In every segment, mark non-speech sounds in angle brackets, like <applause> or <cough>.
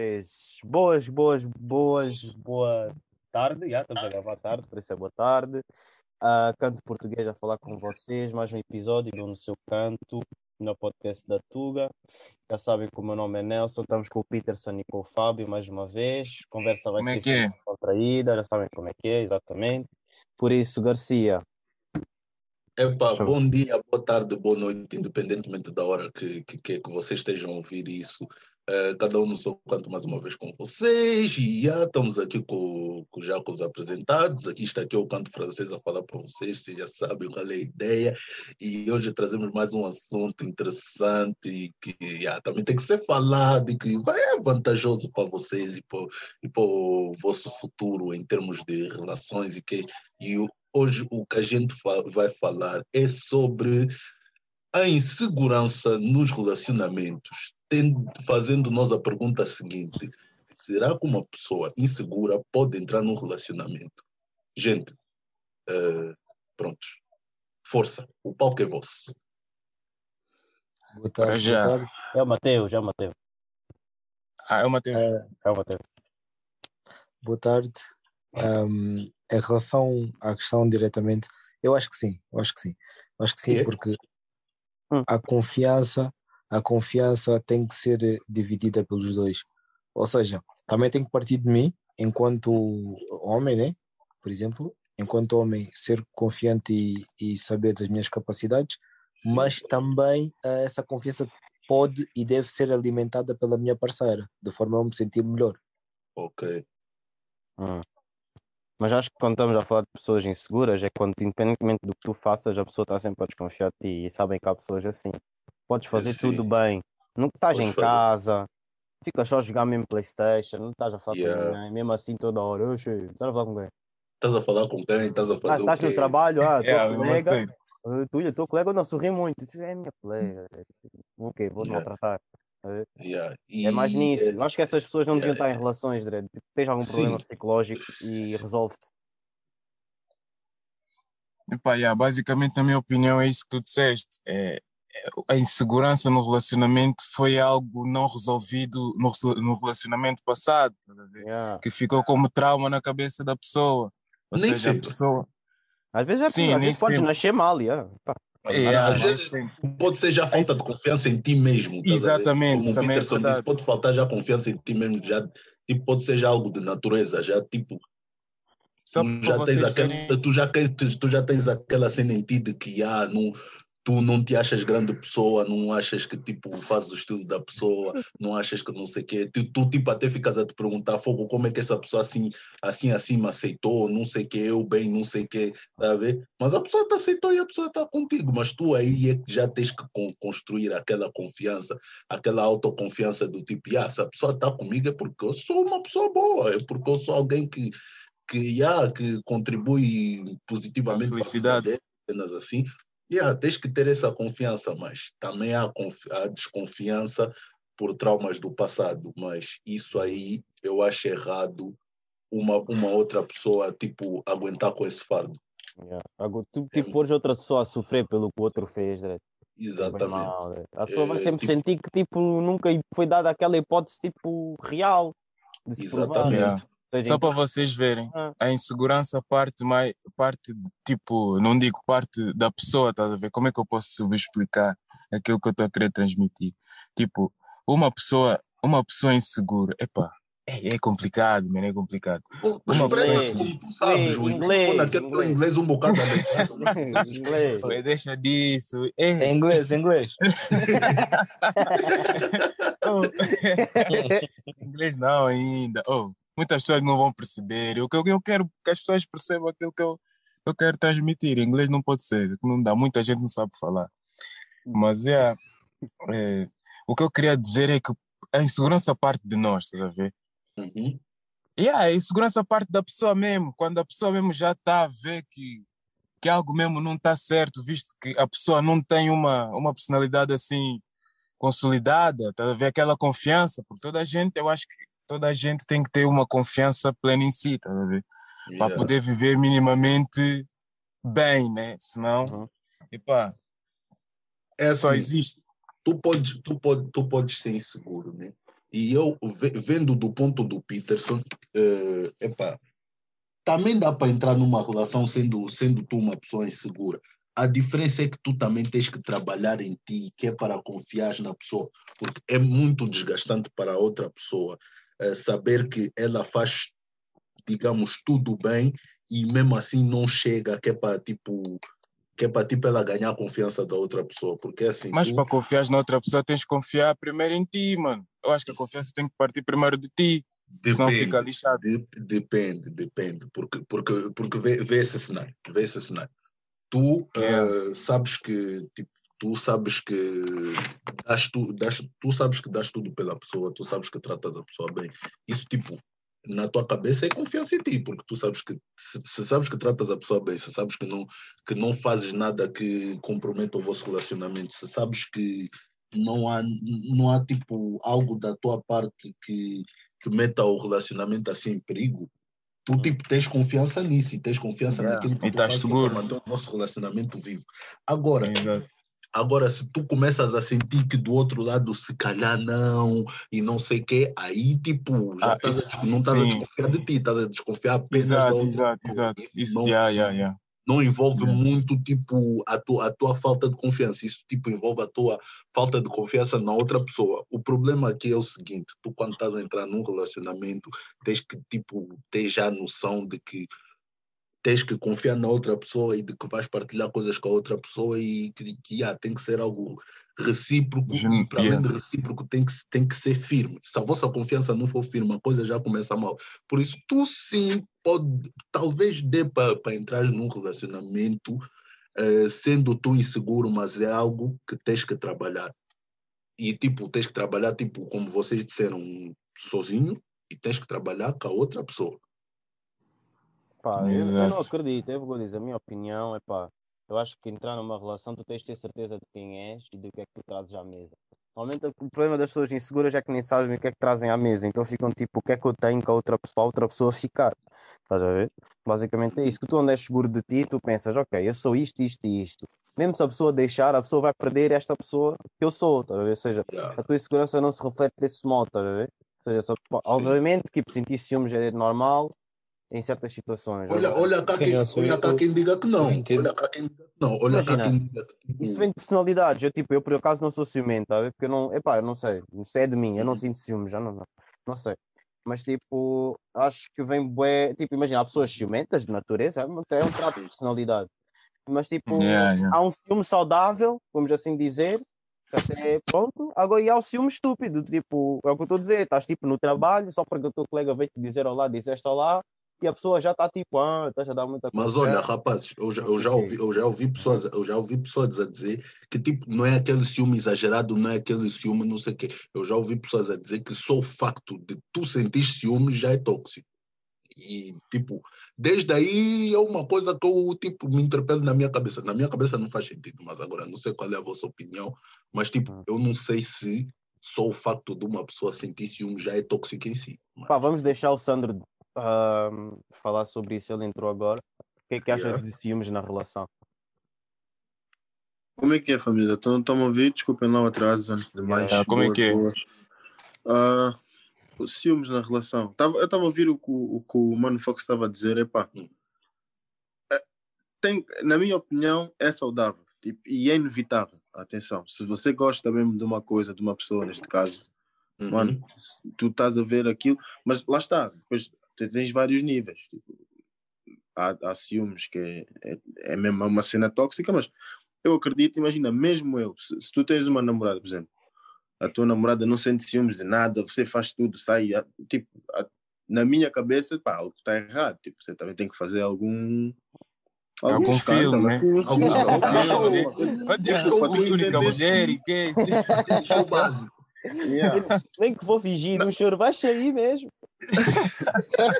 três. Boas, boas, boas, boa tarde. Já estamos a gravar tarde, por isso é boa tarde. Uh, canto Português a falar com vocês. Mais um episódio do No Seu Canto, no podcast da Tuga. Já sabem que o meu nome é Nelson. Estamos com o Peterson e com o Fábio mais uma vez. Conversa vai Como é ser que é? contraída. Já sabem como é que é, exatamente. Por isso, Garcia, Epá, Show. bom dia, boa tarde, boa noite, independentemente da hora que, que, que, que vocês estejam a ouvir isso. Eh, cada um no seu canto mais uma vez com vocês. E já estamos aqui com, com, já com os apresentados. Aqui está aqui o canto francês a falar para vocês, vocês já sabem qual é a ideia. E hoje trazemos mais um assunto interessante que já, também tem que ser falado e que vai é vantajoso para vocês e para, e para o vosso futuro em termos de relações e que e hoje o que a gente fa- vai falar é sobre a insegurança nos relacionamentos, fazendo nós a pergunta seguinte: será que uma pessoa insegura pode entrar num relacionamento? Gente, prontos, força, o palco é vosso. Boa tarde, já. boa tarde. é o Mateus, é o Mateus. Ah, é o Matheus. Eh, É o Mateus. boa tarde. Ahm, em relação à questão diretamente, eu acho que sim, eu acho que sim. Eu acho que sim, É? porque Hum. a confiança, a confiança tem que ser eh, dividida pelos dois. Ou seja, também tem que partir de mim, enquanto homem, né? Por exemplo, enquanto homem, ser confiante e, e saber das minhas capacidades, mas também eh, essa confiança pode e deve ser alimentada pela minha parceira, de forma a eu me sentir melhor. Ok. Hum. Mas acho que quando estamos a falar de pessoas inseguras, é quando, independentemente do que tu faças, a pessoa está sempre a desconfiar de ti e sabem que há pessoas assim. Podes fazer Sim. tudo bem, não estás Podes em fazer. casa, ficas só a jogar mesmo Playstation, não estás a falar Yeah. com ninguém, mesmo assim toda hora. Oxe, estás a falar com quem? Estás a falar com quem? Estás a Ah, fazer o estás no trabalho, ah, tua É, eu não colega, sei. ah, tu, olha, teu colega não sorri muito. É minha colega, o quê? Vou-te Yeah. maltratar. Ah, Yeah. É mais E, nisso. eh, Eu acho que essas pessoas não deviam yeah, estar em relações, Dredd. Tipo, tens algum problema Sim. psicológico e resolve-te. Epá, yeah, basicamente, na minha opinião, é isso que tu disseste. É, a insegurança no relacionamento foi algo não resolvido no, no relacionamento passado, a? Yeah. que ficou como trauma na cabeça da pessoa. Ou Nem seja, a sempre. pessoa. Às vezes, é, Sim, às nem vezes sempre. nascer mal, yeah. Pá. Yeah, às vezes pode ser já falta de confiança em ti mesmo. a ver? Exatamente, Como também é Peterson disse, verdade. pode faltar já confiança em ti mesmo, já, tipo, pode ser já algo de natureza, já tipo, Só tu já, tens aquela, verem. tu, já, tu já tens aquela cena em ti de que ah, não, tu não te achas grande pessoa, não achas que tipo fazes o estilo da pessoa, não achas que não sei o quê. Tu, tu tipo até ficas a te perguntar, fogo, como é que essa pessoa assim, assim, assim me aceitou, não sei o que, eu bem, não sei o que, tá a ver? Mas a pessoa te aceitou e a pessoa está contigo, mas tu aí é que já tens que con- construir aquela confiança, aquela autoconfiança do tipo, ah, se a pessoa está comigo é porque eu sou uma pessoa boa, é porque eu sou alguém que que, yeah, que contribui positivamente para a dele, apenas assim. Yeah, tens que ter essa confiança, mas também há, confi- há desconfiança por traumas do passado, mas isso aí eu acho errado uma, uma outra pessoa, tipo, aguentar com esse fardo. Yeah. Tu, É tipo, outra pessoa a sofrer pelo que o outro fez, Dredd. É bem Exatamente. mau, Dredd. A pessoa vai É, sempre tipo- sentir que, tipo, nunca foi dada aquela hipótese, tipo, real de se. Exatamente. Só para vocês verem, Ah. a insegurança parte mais, parte de, tipo, não digo parte da pessoa, estás a ver? Como é que eu posso subexplicar aquilo que eu estou a querer transmitir? Tipo, uma pessoa, uma pessoa insegura, epá, é, é complicado, mano, é complicado. Pô, Uma Expressa pessoa- como tu sabes, o Inglês, inglês, inglês. inglês um bocado <laughs> precisas Inglês. Deixa disso. É, Em inglês, em inglês. <laughs> <laughs> inglês não ainda. Oh, muitas pessoas não vão perceber. O que eu, eu quero que as pessoas percebam aquilo que eu, eu quero transmitir. Inglês não pode ser, não dá. Muita gente não sabe falar. Mas é, é, o que eu queria dizer é que a insegurança parte de nós, estás a ver? Uhum. E a insegurança parte da pessoa mesmo, quando a pessoa mesmo já está a ver que, que algo mesmo não está certo, visto que a pessoa não tem uma, uma personalidade assim consolidada, tá a ver aquela confiança, porque toda a gente, eu acho que toda a gente tem que ter uma confiança plena em si, tá ver? Para Yeah. poder viver minimamente bem, né? Senão, Uhum. epá, É só assim, existe. tu podes, tu, pode, tu podes ser inseguro, né? E eu, ve- vendo do ponto do Peterson, eh, epá, também dá para entrar numa relação sendo, sendo tu uma pessoa insegura. A diferença é que tu também tens que trabalhar em ti, que é para confiar na pessoa, porque é muito desgastante para a outra pessoa saber que ela faz, digamos, tudo bem e mesmo assim não chega, que é para tipo, que é para tipo ela ganhar a confiança da outra pessoa, porque assim, Mas tu- para confiar na outra pessoa, tens que confiar primeiro em ti, mano. Eu acho que a confiança tem que partir primeiro de ti, senão fica depende. lixado. De- depende, depende, porque, porque, porque vê, vê esse cenário, vê esse cenário. Tu Yeah. eh, sabes que, tipo, tu sabes que das tu, das, tu sabes que das tudo pela pessoa, tu sabes que tratas a pessoa bem. Isso, tipo, na tua cabeça é confiança em ti, porque tu sabes que, se, se sabes que tratas a pessoa bem, se sabes que não, que não fazes nada que comprometa o vosso relacionamento, se sabes que não há, não há tipo, algo da tua parte que, que meta o relacionamento assim em perigo, tu tipo, tens confiança nisso e tens confiança Yeah. naquilo que E tu estás fazes seguro. manter o vosso relacionamento vivo. Agora. Agora, se tu começas a sentir que do outro lado se calhar não e não sei o quê, aí tipo, já Ah, estás a isso- não estás a desconfiar de ti, estás a desconfiar apenas da Exato, outra exato, exato. Isso não, yeah, yeah, yeah. não envolve Yeah. muito tipo a tua, a tua falta de confiança, isso tipo envolve a tua falta de confiança na outra pessoa. O problema aqui é o seguinte, tu quando estás a entrar num relacionamento, tens que tipo ter já a noção de que tens que confiar na outra pessoa e de que vais partilhar coisas com a outra pessoa e que, que ah, tem que ser algo recíproco e para além de recíproco tem que, tem que ser firme. Se a vossa confiança não for firme, a coisa já começa mal. Por isso, tu sim pode, talvez dê para entrar num relacionamento eh, sendo tu inseguro, mas é algo que tens que trabalhar. E tipo, tens que trabalhar, tipo, como vocês disseram, sozinho e tens que trabalhar com a outra pessoa. Pá, eu, eu não acredito, eu vou dizer, a minha opinião é pá, eu acho que entrar numa relação tu tens de ter certeza de quem és e do que é que tu trazes à mesa. Normalmente o problema das pessoas inseguras é que nem sabem o que é que trazem à mesa, então ficam tipo, o que é que eu tenho que a outra pessoa, a outra pessoa ficar. Estás a ver? Basicamente é isso. Que tu andas seguro de ti, tu pensas, ok, eu sou isto, isto e isto. Mesmo se a pessoa deixar, a pessoa vai perder esta pessoa que eu sou, estás a ver? Ou seja, a tua insegurança não se reflete desse modo, estás a ver? Ou seja, só, obviamente que tipo, sentir ciúmes é normal em certas situações. Olha, Agora, olha cá, quem, olha cá eu- quem diga que não. Olha cá quem diga que não. Olha cá Imagina, quem diga que Isso vem de personalidades. Eu, tipo, eu por acaso não sou ciumento, tá a ver? Porque eu não, epá, eu não sei. Isso é de mim, eu não Uhum. sinto ciúme, já não, não, não sei. Mas, tipo, acho que vem bué. Tipo, imagina, há pessoas ciumentas de natureza, é um é um traço de personalidade. Mas, tipo, Yeah, yeah. há um ciúme saudável, vamos assim dizer, que até pronto. Agora, e há o ciúme estúpido, tipo, é o que eu estou a dizer, estás tipo no trabalho, só porque o teu colega veio te dizer olá, disseste olá, e a pessoa já está tipo, ah, estás a dar muita Mas olha, rapazes, eu já, eu já ouvi, eu já ouvi pessoas, eu já ouvi pessoas a dizer que tipo não é aquele ciúme exagerado, não é aquele ciúme não sei o quê. Eu já ouvi pessoas a dizer que só o facto de tu sentir ciúme já é tóxico. E tipo, desde aí é uma coisa que eu tipo me interpelo na minha cabeça. Na minha cabeça não faz sentido, mas agora não sei qual é a vossa opinião, mas tipo, eu não sei se só o facto de uma pessoa sentir ciúme já é tóxico em si. Mas, Pá, vamos deixar o Sandro ahm, falar sobre isso, ele entrou agora. O que é que achas Yeah. de ciúmes na relação? Como é que é, família? Estão a ouvir? Desculpem lá o atraso antes de mais. Yeah, como é Boas, que é? boas. Ah, os ciúmes na relação. Tava, eu estava a ouvir o que o, o que o Mano Fox estava a dizer. Epá. É, tem, na minha opinião, é saudável tipo, e é inevitável. Atenção, se você gosta mesmo de uma coisa, de uma pessoa, neste caso, Uhum. mano, tu estás a ver aquilo, mas lá está, depois tens vários níveis. Tipo, há, há ciúmes que é, é, é mesmo uma cena tóxica, mas eu acredito, imagina, mesmo eu, se, se tu tens uma namorada, por exemplo, a tua namorada não sente ciúmes de nada, você faz tudo, sai, a- tipo, a- na minha cabeça, pá, algo está errado, tipo, você também tem que fazer algum. Algum filme, né? Algum- filme, única mulher e que Show básico. Nem que vou fingir, o senhor vai sair mesmo.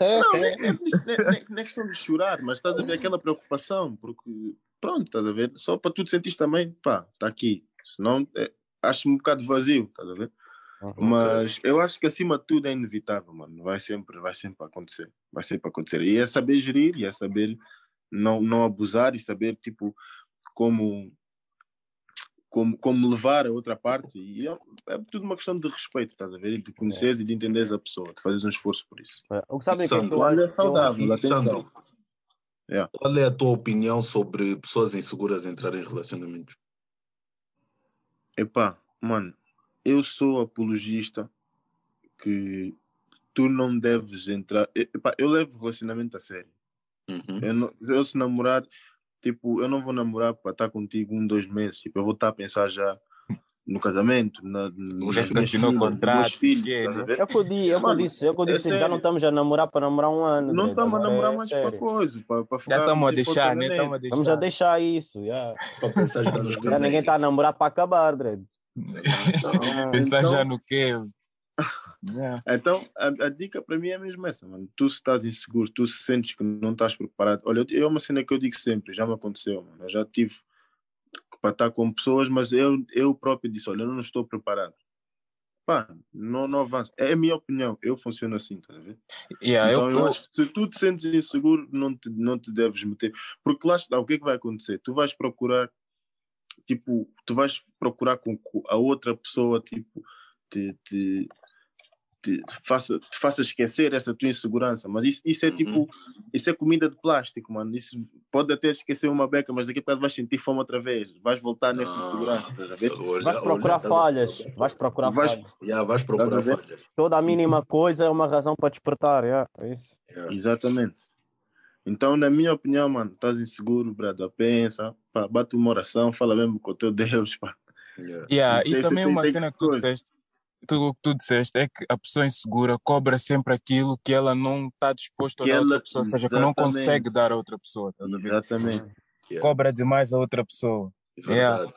Não, nem, nem, é questão de chorar, mas estás a ver aquela preocupação, porque pronto, estás a ver, só para tu te sentires também, pá, está aqui, senão é, acho um bocado vazio, estás a ver? Mas eu acho que acima de tudo é inevitável, mano, vai sempre, vai sempre acontecer, vai sempre acontecer, e é saber gerir, e é saber não, não abusar, e saber, tipo, como como, como levar a outra parte. E é, é tudo uma questão de respeito, estás a ver? E de conheceres e de entenderes a pessoa, de fazeres um esforço por isso. É, O que sabem é que Sandro, Olha, é saudável, atenção. Sandro, Yeah. qual é a tua opinião sobre pessoas inseguras entrarem em relacionamentos? Epá, mano, eu sou apologista que tu não deves entrar. Epá, eu levo relacionamento a sério. Uhum. Eu, não, eu se namorar, tipo, eu não vou namorar para estar contigo um, dois meses. Tipo, eu vou estar a pensar já no casamento, na, nos Já assinou contrato, filhos, que é, né? É o que eu disse, é o que eu Mano, disse, é eu é disse, já sério. não estamos a namorar para namorar um ano. Não Dredd, estamos a namorar é mais para coisa, para, para Já ficar estamos a deixar, né? Estamos a deixar. A deixar isso, já. Já ninguém está a namorar para acabar, Dredd. Então, <laughs> Pensar então- já no quê? <laughs> Yeah. Então, a, a dica para mim é mesmo essa, mano. Tu se estás inseguro, tu se sentes que não estás preparado. Olha, é uma cena que eu digo sempre, já me aconteceu, mano. Eu já tive para estar com pessoas, mas eu, eu próprio disse, olha, eu não estou preparado. Pá, não, não avança. É a minha opinião, eu funciono assim, estás a ver? Yeah, então, eu, eu acho que se tu te sentes inseguro, não te, não te deves meter. Porque lá está, o que é que vai acontecer? Tu vais procurar, tipo, tu vais procurar com a outra pessoa, tipo, te, te, te, faça, te faça esquecer essa tua insegurança. Mas isso, isso é Uhum. tipo, isso é comida de plástico, mano. Isso pode até esquecer uma beca, mas daqui a pouco vais sentir fome outra vez. Vais voltar nessa Ah. insegurança, estás a ver? Olha, Vais procurar olha, tá- falhas, vais procurar Vais- falhas. Já, vais procurar ver? falhas. Toda a mínima coisa é uma razão para despertar, yeah, é isso. Yeah. Exatamente. Então, na minha opinião, mano, estás inseguro, brother, pensa, pá, bate uma oração, fala mesmo com o teu <laughs> Deus, pá. Yeah. Yeah, e também tem- uma tem cena que tu disseste, tu, o que tu disseste é que a pessoa insegura cobra sempre aquilo que ela não está disposto a dar a outra pessoa, ou seja, que não consegue dar a outra pessoa. ver? Exatamente. Yeah. Cobra demais a outra pessoa. Verdade.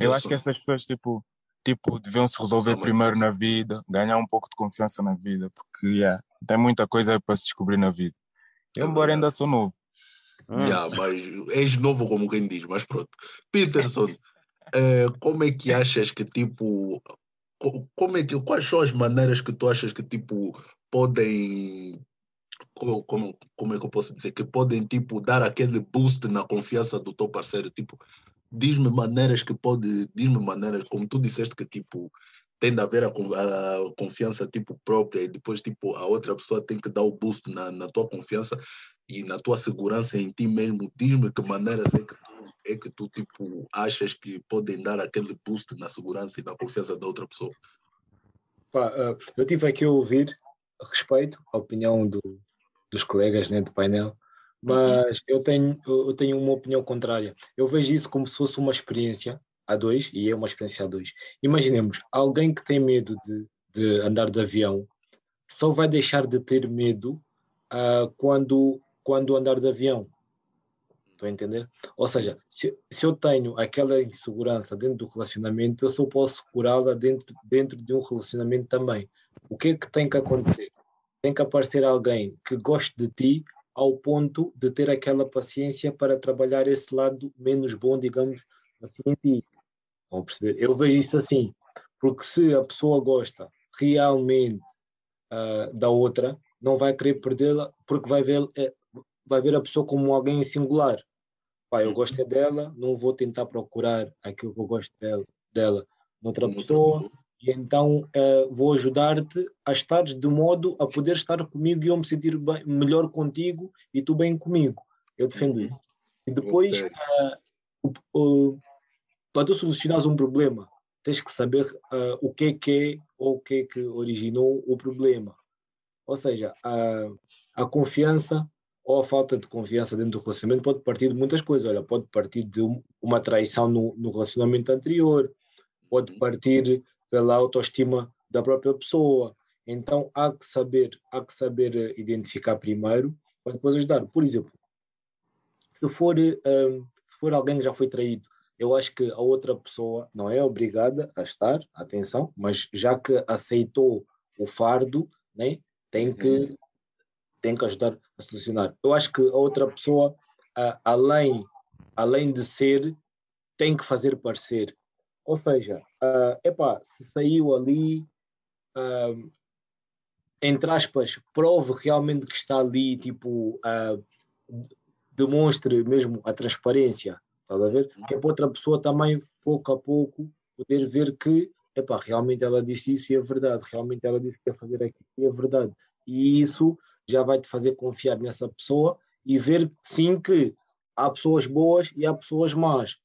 Eu acho que essas pessoas, tipo, tipo deviam se resolver Tá bem. primeiro na vida, ganhar um pouco de confiança na vida, porque yeah, tem muita coisa para se descobrir na vida. É Eu, embora ainda sou novo. Hum. Yeah, mas és novo como quem diz, mas pronto. Peterson, <laughs> eh, como é que achas que tipo como é que quais são as maneiras que tu achas que tipo podem como, como, como é que eu posso dizer que podem tipo dar aquele boost na confiança do teu parceiro? Tipo diz-me maneiras que pode diz-me maneiras como tu disseste que tipo tem de haver a, a confiança tipo própria e depois tipo a outra pessoa tem que dar o boost na, na tua confiança e na tua segurança em ti mesmo, diz-me que maneiras é que tu, é que tu tipo, achas que podem dar aquele boost na segurança e na confiança da outra pessoa. Pá, ah, eu tive aqui a ouvir, respeito a opinião do- dos colegas né, do painel, mas eu tenho, eu tenho uma opinião contrária. Eu vejo isso como se fosse uma experiência a dois, e é uma experiência a dois. Imaginemos, alguém que tem medo de, de andar de avião só vai deixar de ter medo ah, quando, quando andar de avião. Estou a entender? Ou seja, se, se eu tenho aquela insegurança dentro do relacionamento, eu só posso curá-la dentro, dentro de um relacionamento também. O que é que tem que acontecer? Tem que aparecer alguém que goste de ti ao ponto de ter aquela paciência para trabalhar esse lado menos bom, digamos assim, em ti. Vão perceber? Eu vejo isso assim, porque se a pessoa gosta realmente ah, da outra, não vai querer perdê-la, porque vai ver, vai ver a pessoa como alguém singular. Pá, eu gosto é dela, não vou tentar procurar aquilo que eu gosto dela, dela noutra pessoa, e então eh, vou ajudar-te a estar de modo a poder estar comigo e eu me sentir bem- melhor contigo e tu bem comigo. Eu defendo Uhum. isso. E depois, o- o- para tu solucionares um problema, tens que saber ah, o que é que é ou o que é que originou o problema. Ou seja, a, a confiança ou a falta de confiança dentro do relacionamento pode partir de muitas coisas. Olha, pode partir de um- uma traição no, no relacionamento anterior, pode partir pela autoestima da própria pessoa. Então há que saber, há que saber eh, identificar primeiro para depois ajudar. Por exemplo, se for, eh, se for alguém que já foi traído, eu acho que a outra pessoa não é obrigada a estar, atenção, mas já que aceitou o fardo, né, tem que tem que ajudar a solucionar. Eu acho que a outra pessoa, a- além além de ser, tem que fazer parecer. Ou seja, ah, epá, se saiu ali, ah, entre aspas, prove realmente que está ali, tipo, ah, demonstre mesmo a transparência Estás a ver? Que é para outra pessoa também, pouco a pouco, poder ver que, epá, realmente ela disse isso e é verdade, realmente ela disse que ia fazer aquilo e é verdade. E isso já vai te fazer confiar nessa pessoa e ver sim que há pessoas boas e há pessoas más.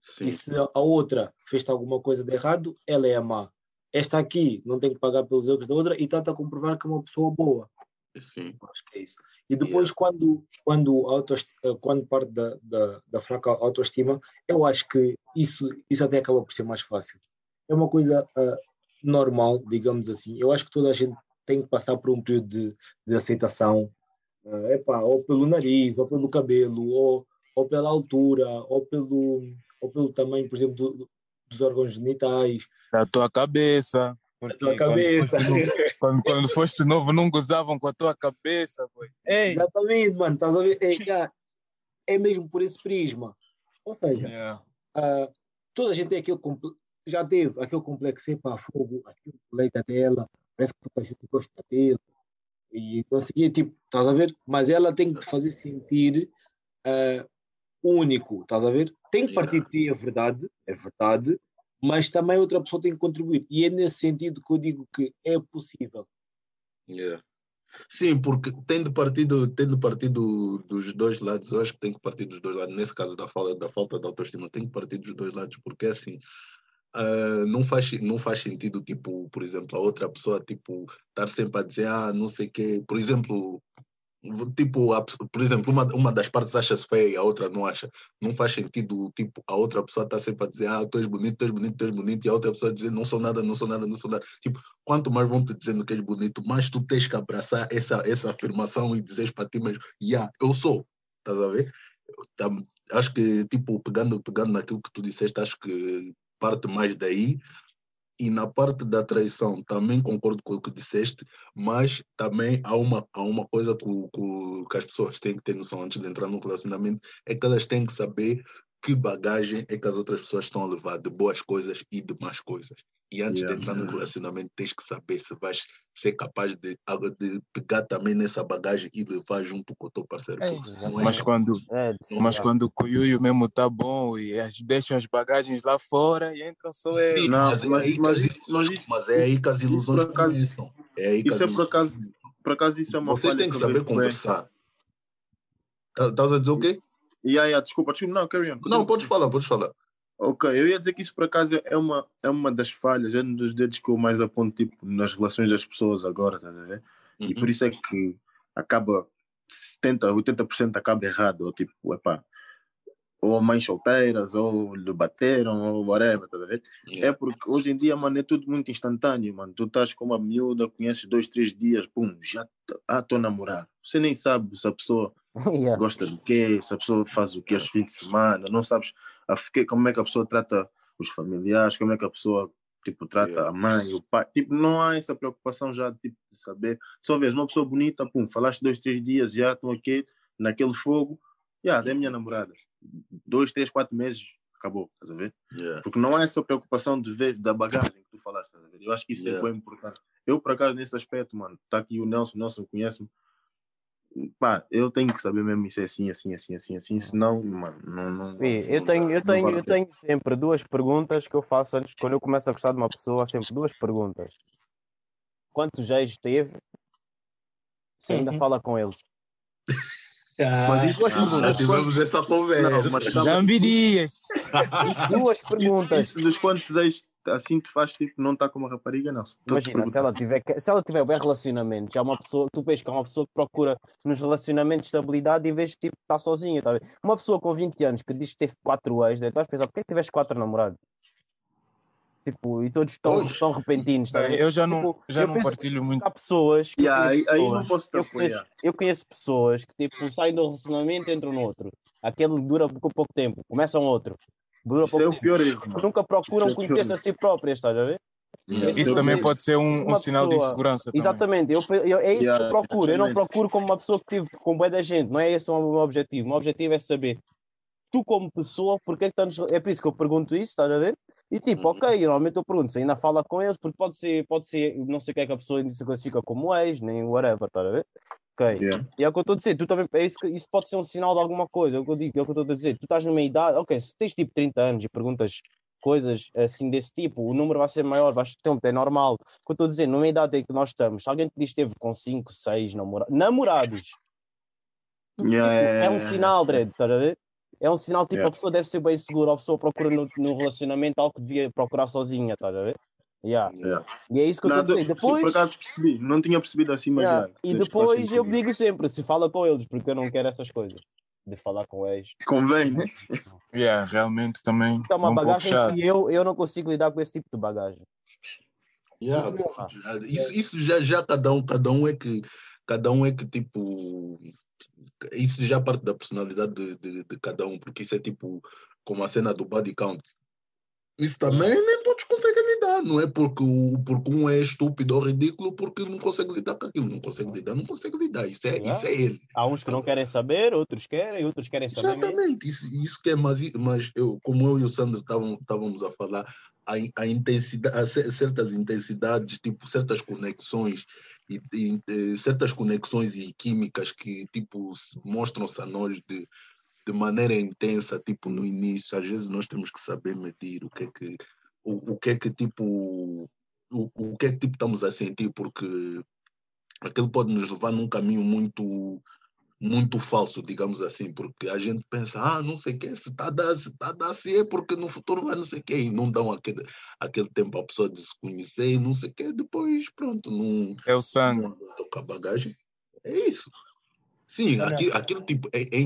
Sim. E se a outra fez alguma coisa de errado, ela é má. Esta aqui não tem que pagar pelos erros da outra e está-te a comprovar que é uma pessoa boa. Sim. Acho que é isso. E depois, quando, quando, a autoest- eh, quando parte da, da, da fraca autoestima, eu acho que isso, isso até acaba por ser mais fácil. É uma coisa ah, normal, digamos assim. Eu acho que toda a gente tem que passar por um período de, de aceitação, ah, epá, ou pelo nariz, ou pelo cabelo, ou, ou pela altura, ou pelo, ou pelo tamanho, por exemplo, do- dos órgãos genitais, Da tua cabeça. da porque tua quando cabeça. foste novo- Quando, quando foste novo, não gozavam com a tua cabeça, boy. Ei! Exatamente, mano. Estás a ver? É, é mesmo por esse prisma. Ou seja, Yeah. ah, toda a gente tem aquele já teve aquele complexo, epá, fogo, aquele colega dela, parece que toda a gente gosta dele. E quê, tipo, estás a ver? Mas ela tem que te fazer sentir ah, único, estás a ver? Tem que partir de ti, é verdade, é verdade, mas também outra pessoa tem que contribuir. E é nesse sentido que eu digo que é possível. Yeah. Sim, porque tem de partir, do, tem de partir do- dos dois lados. Eu acho que tem que partir dos dois lados. Nesse caso da falta, da falta de autoestima, tem que partir dos dois lados, porque assim ah, não, faz, não faz sentido, tipo, por exemplo, a outra pessoa tipo, estar sempre a dizer, ah, não sei o quê. Por exemplo, tipo, a- por exemplo, uma, uma das partes acha-se feia e a outra não acha. Não faz sentido, tipo, a outra pessoa estar sempre a dizer, ah, tu és bonito, tu és bonito, tu és bonito, e a outra pessoa dizer, não sou nada, não sou nada, não sou nada. Tipo, quanto mais vão te dizendo que és bonito, mais tu tens que abraçar essa, essa afirmação e dizeres para ti mesmo, yeah, eu sou. Estás a ver? Acho que, tipo, pegando, pegando naquilo que tu disseste, acho que parte mais daí. E na parte da traição, também concordo com o que disseste, mas também há uma, há uma coisa que, que, as pessoas têm que ter noção antes de entrar num relacionamento, é que elas têm que saber que bagagem é que as outras pessoas estão a levar de boas coisas e de más coisas. E antes Yeah. de entrar num relacionamento, tens que saber se vais ser capaz de, de pegar também nessa bagagem e levar junto com o teu parceiro. Senão é- Mas quando, É, mas quando o Kuyuyu mesmo tá bom e as, deixam as bagagens lá fora e entram só. Sim, Não, mas, é mas- aí que mas as isso- mas ilusões- isso- mas é aí que as isso ilusões por acaso- começam. É aí que isso as é por acaso- ilusões Por acaso, isso é uma Vocês têm que saber conversar. Tá- Estás a dizer o quê? Yeah, yeah, desculpa, desculpa, não, carry on. Não, podes falar, podes falar. Ok, eu ia dizer que isso por acaso é uma, é uma das falhas, é um dos dedos que eu mais aponto tipo, nas relações das pessoas agora, estás a ver? E Uhum. por isso é que acaba 70, 80% acaba errado, ou tipo, epá, ou mães solteiras, ou lhe bateram, ou whatever, estás a ver? É porque hoje em dia, mano, é tudo muito instantâneo, mano. Tu estás com uma miúda, conheces dois, três dias, pum, já t- ah, estou a namorar. Você nem sabe se a pessoa <laughs> Yeah. gosta do quê, se a pessoa faz o quê aos fins de semana, não sabes a, como é que a pessoa trata os familiares, como é que a pessoa tipo, trata Yeah. a mãe, o pai. Tipo, não há essa preocupação já tipo, de saber. Só vês uma pessoa bonita, pum, falaste dois, três dias, já estão aqui, naquele fogo, já, é minha namorada. Dois, três, quatro meses, acabou, estás a ver? Yeah. Porque não há essa preocupação de ver da bagagem que tu falaste, estás a ver? Eu acho que isso Yeah. é bem importante. Eu, por acaso, nesse aspecto, mano, está aqui o Nelson, o Nelson conhece-me. Pá, eu tenho que saber mesmo isso é assim, assim, assim, assim, assim, senão, mano, não. não Sim, eu tenho, eu, tenho, eu tenho sempre duas perguntas que eu faço antes, quando eu começo a gostar de uma pessoa, sempre duas perguntas. Quantos ex teve? Se ainda Uhum. fala com eles. <laughs> Mas isso- duas já perguntas. tivemos essa conversa. Não, mas Zambirias! <laughs> Duas isso, perguntas. isso dos quantos ex assim te faz tipo não estar com uma rapariga, não. Imagina, se ela tiver, se ela tiver bem relacionamento, já é uma pessoa, tu vês que é uma pessoa que procura nos relacionamentos estabilidade em vez de tipo estar sozinha, tá a ver? Uma pessoa com 20 anos que diz que teve quatro ex, daí tu vais pensar, porquê que tiveste quatro namorados? Tipo, e todos tão, Pois. tão repentinos, tá ver? Eu já não, Tipo, já eu não penso partilho muito. Há pessoas Yeah, aí, aí não posso te eu conheço, eu conheço pessoas que tipo saem do relacionamento e entram no outro. Aquele dura por pouco tempo, começam outro. Dura Isso é o pior erro. Nunca procuram é conhecer-se a si próprias, estás a ver? Yeah. Isso também pode ser um, um sinal de pessoa- insegurança. também. Exatamente, eu, eu- é isso que Yeah, eu procuro. Eu não exatamente. procuro como uma pessoa que tive com bué da gente, não é esse o meu objetivo. O meu objetivo é saber, tu como pessoa, porque é que estás. É por isso que eu pergunto isso, estás a ver? E tipo, Uhum. ok, normalmente eu pergunto se ainda fala com eles, porque pode ser, pode ser, não sei o que é que a pessoa ainda se classifica como ex, nem whatever, estás a ver? Ok. Yeah. E é o que eu estou a dizer, tu também, é isso, isso pode ser um sinal de alguma coisa, é o que eu digo, é o que eu estou a dizer. Tu estás numa idade, ok, se tens tipo 30 anos e perguntas coisas assim desse tipo, o número vai ser maior, vais ter tempo, é normal. O que eu estou a dizer, numa idade em que nós estamos, se alguém te diz que esteve com 5, 6 namora namorados, Yeah, tipo, yeah, é um sinal. Dredd, estás a ver? É um sinal, tipo, a pessoa deve ser bem segura, a pessoa procura no, no relacionamento algo que devia procurar sozinha, estás a ver? Yeah. Yeah. E é isso que eu Não, estou a dizer. tu- Por Depois, acaso percebi, não tinha percebido assim, mas Yeah, já, E depois eu digo sempre, se fala com eles, porque eu não quero essas coisas. De falar com eles. Convém, né? <laughs> Yeah, realmente também É uma é um pouco bagagem chato. que eu, eu não consigo lidar com esse tipo de bagagem. Yeah, isso, isso já, já cada um, cada um é que cada um é que tipo isso já parte da personalidade de, de, de cada um, porque isso é tipo como a cena do body count. Isso também nem todos conseguem lidar, não é porque, o, porque um é estúpido ou ridículo porque não consegue lidar com aquilo, não consegue lidar, não consegue lidar, isso é, Yeah. isso é ele. Há uns que não querem saber, outros querem, outros querem saber. Exatamente, isso, isso que é, mas, mas eu, como eu e o Sandro estávamos a falar, a, a intensidade, a cer- certas intensidades, tipo, certas conexões e, e, eh, certas conexões e químicas que tipo se- mostram-se a nós de, de maneira intensa, tipo no início, às vezes nós temos que saber medir o que é que o, o que é que tipo o, o que é que tipo estamos a sentir, porque aquilo pode nos levar num caminho muito muito falso, digamos assim, porque a gente pensa, ah, não sei o que, se está a dar, se está a dar assim é porque no futuro vai não sei o que, e não dão aquele, aquele tempo à pessoa de se conhecer e não sei o que, depois pronto, não, É o sangue. não toca a bagagem. É isso. Sim, aquilo, aquilo tipo, é, é,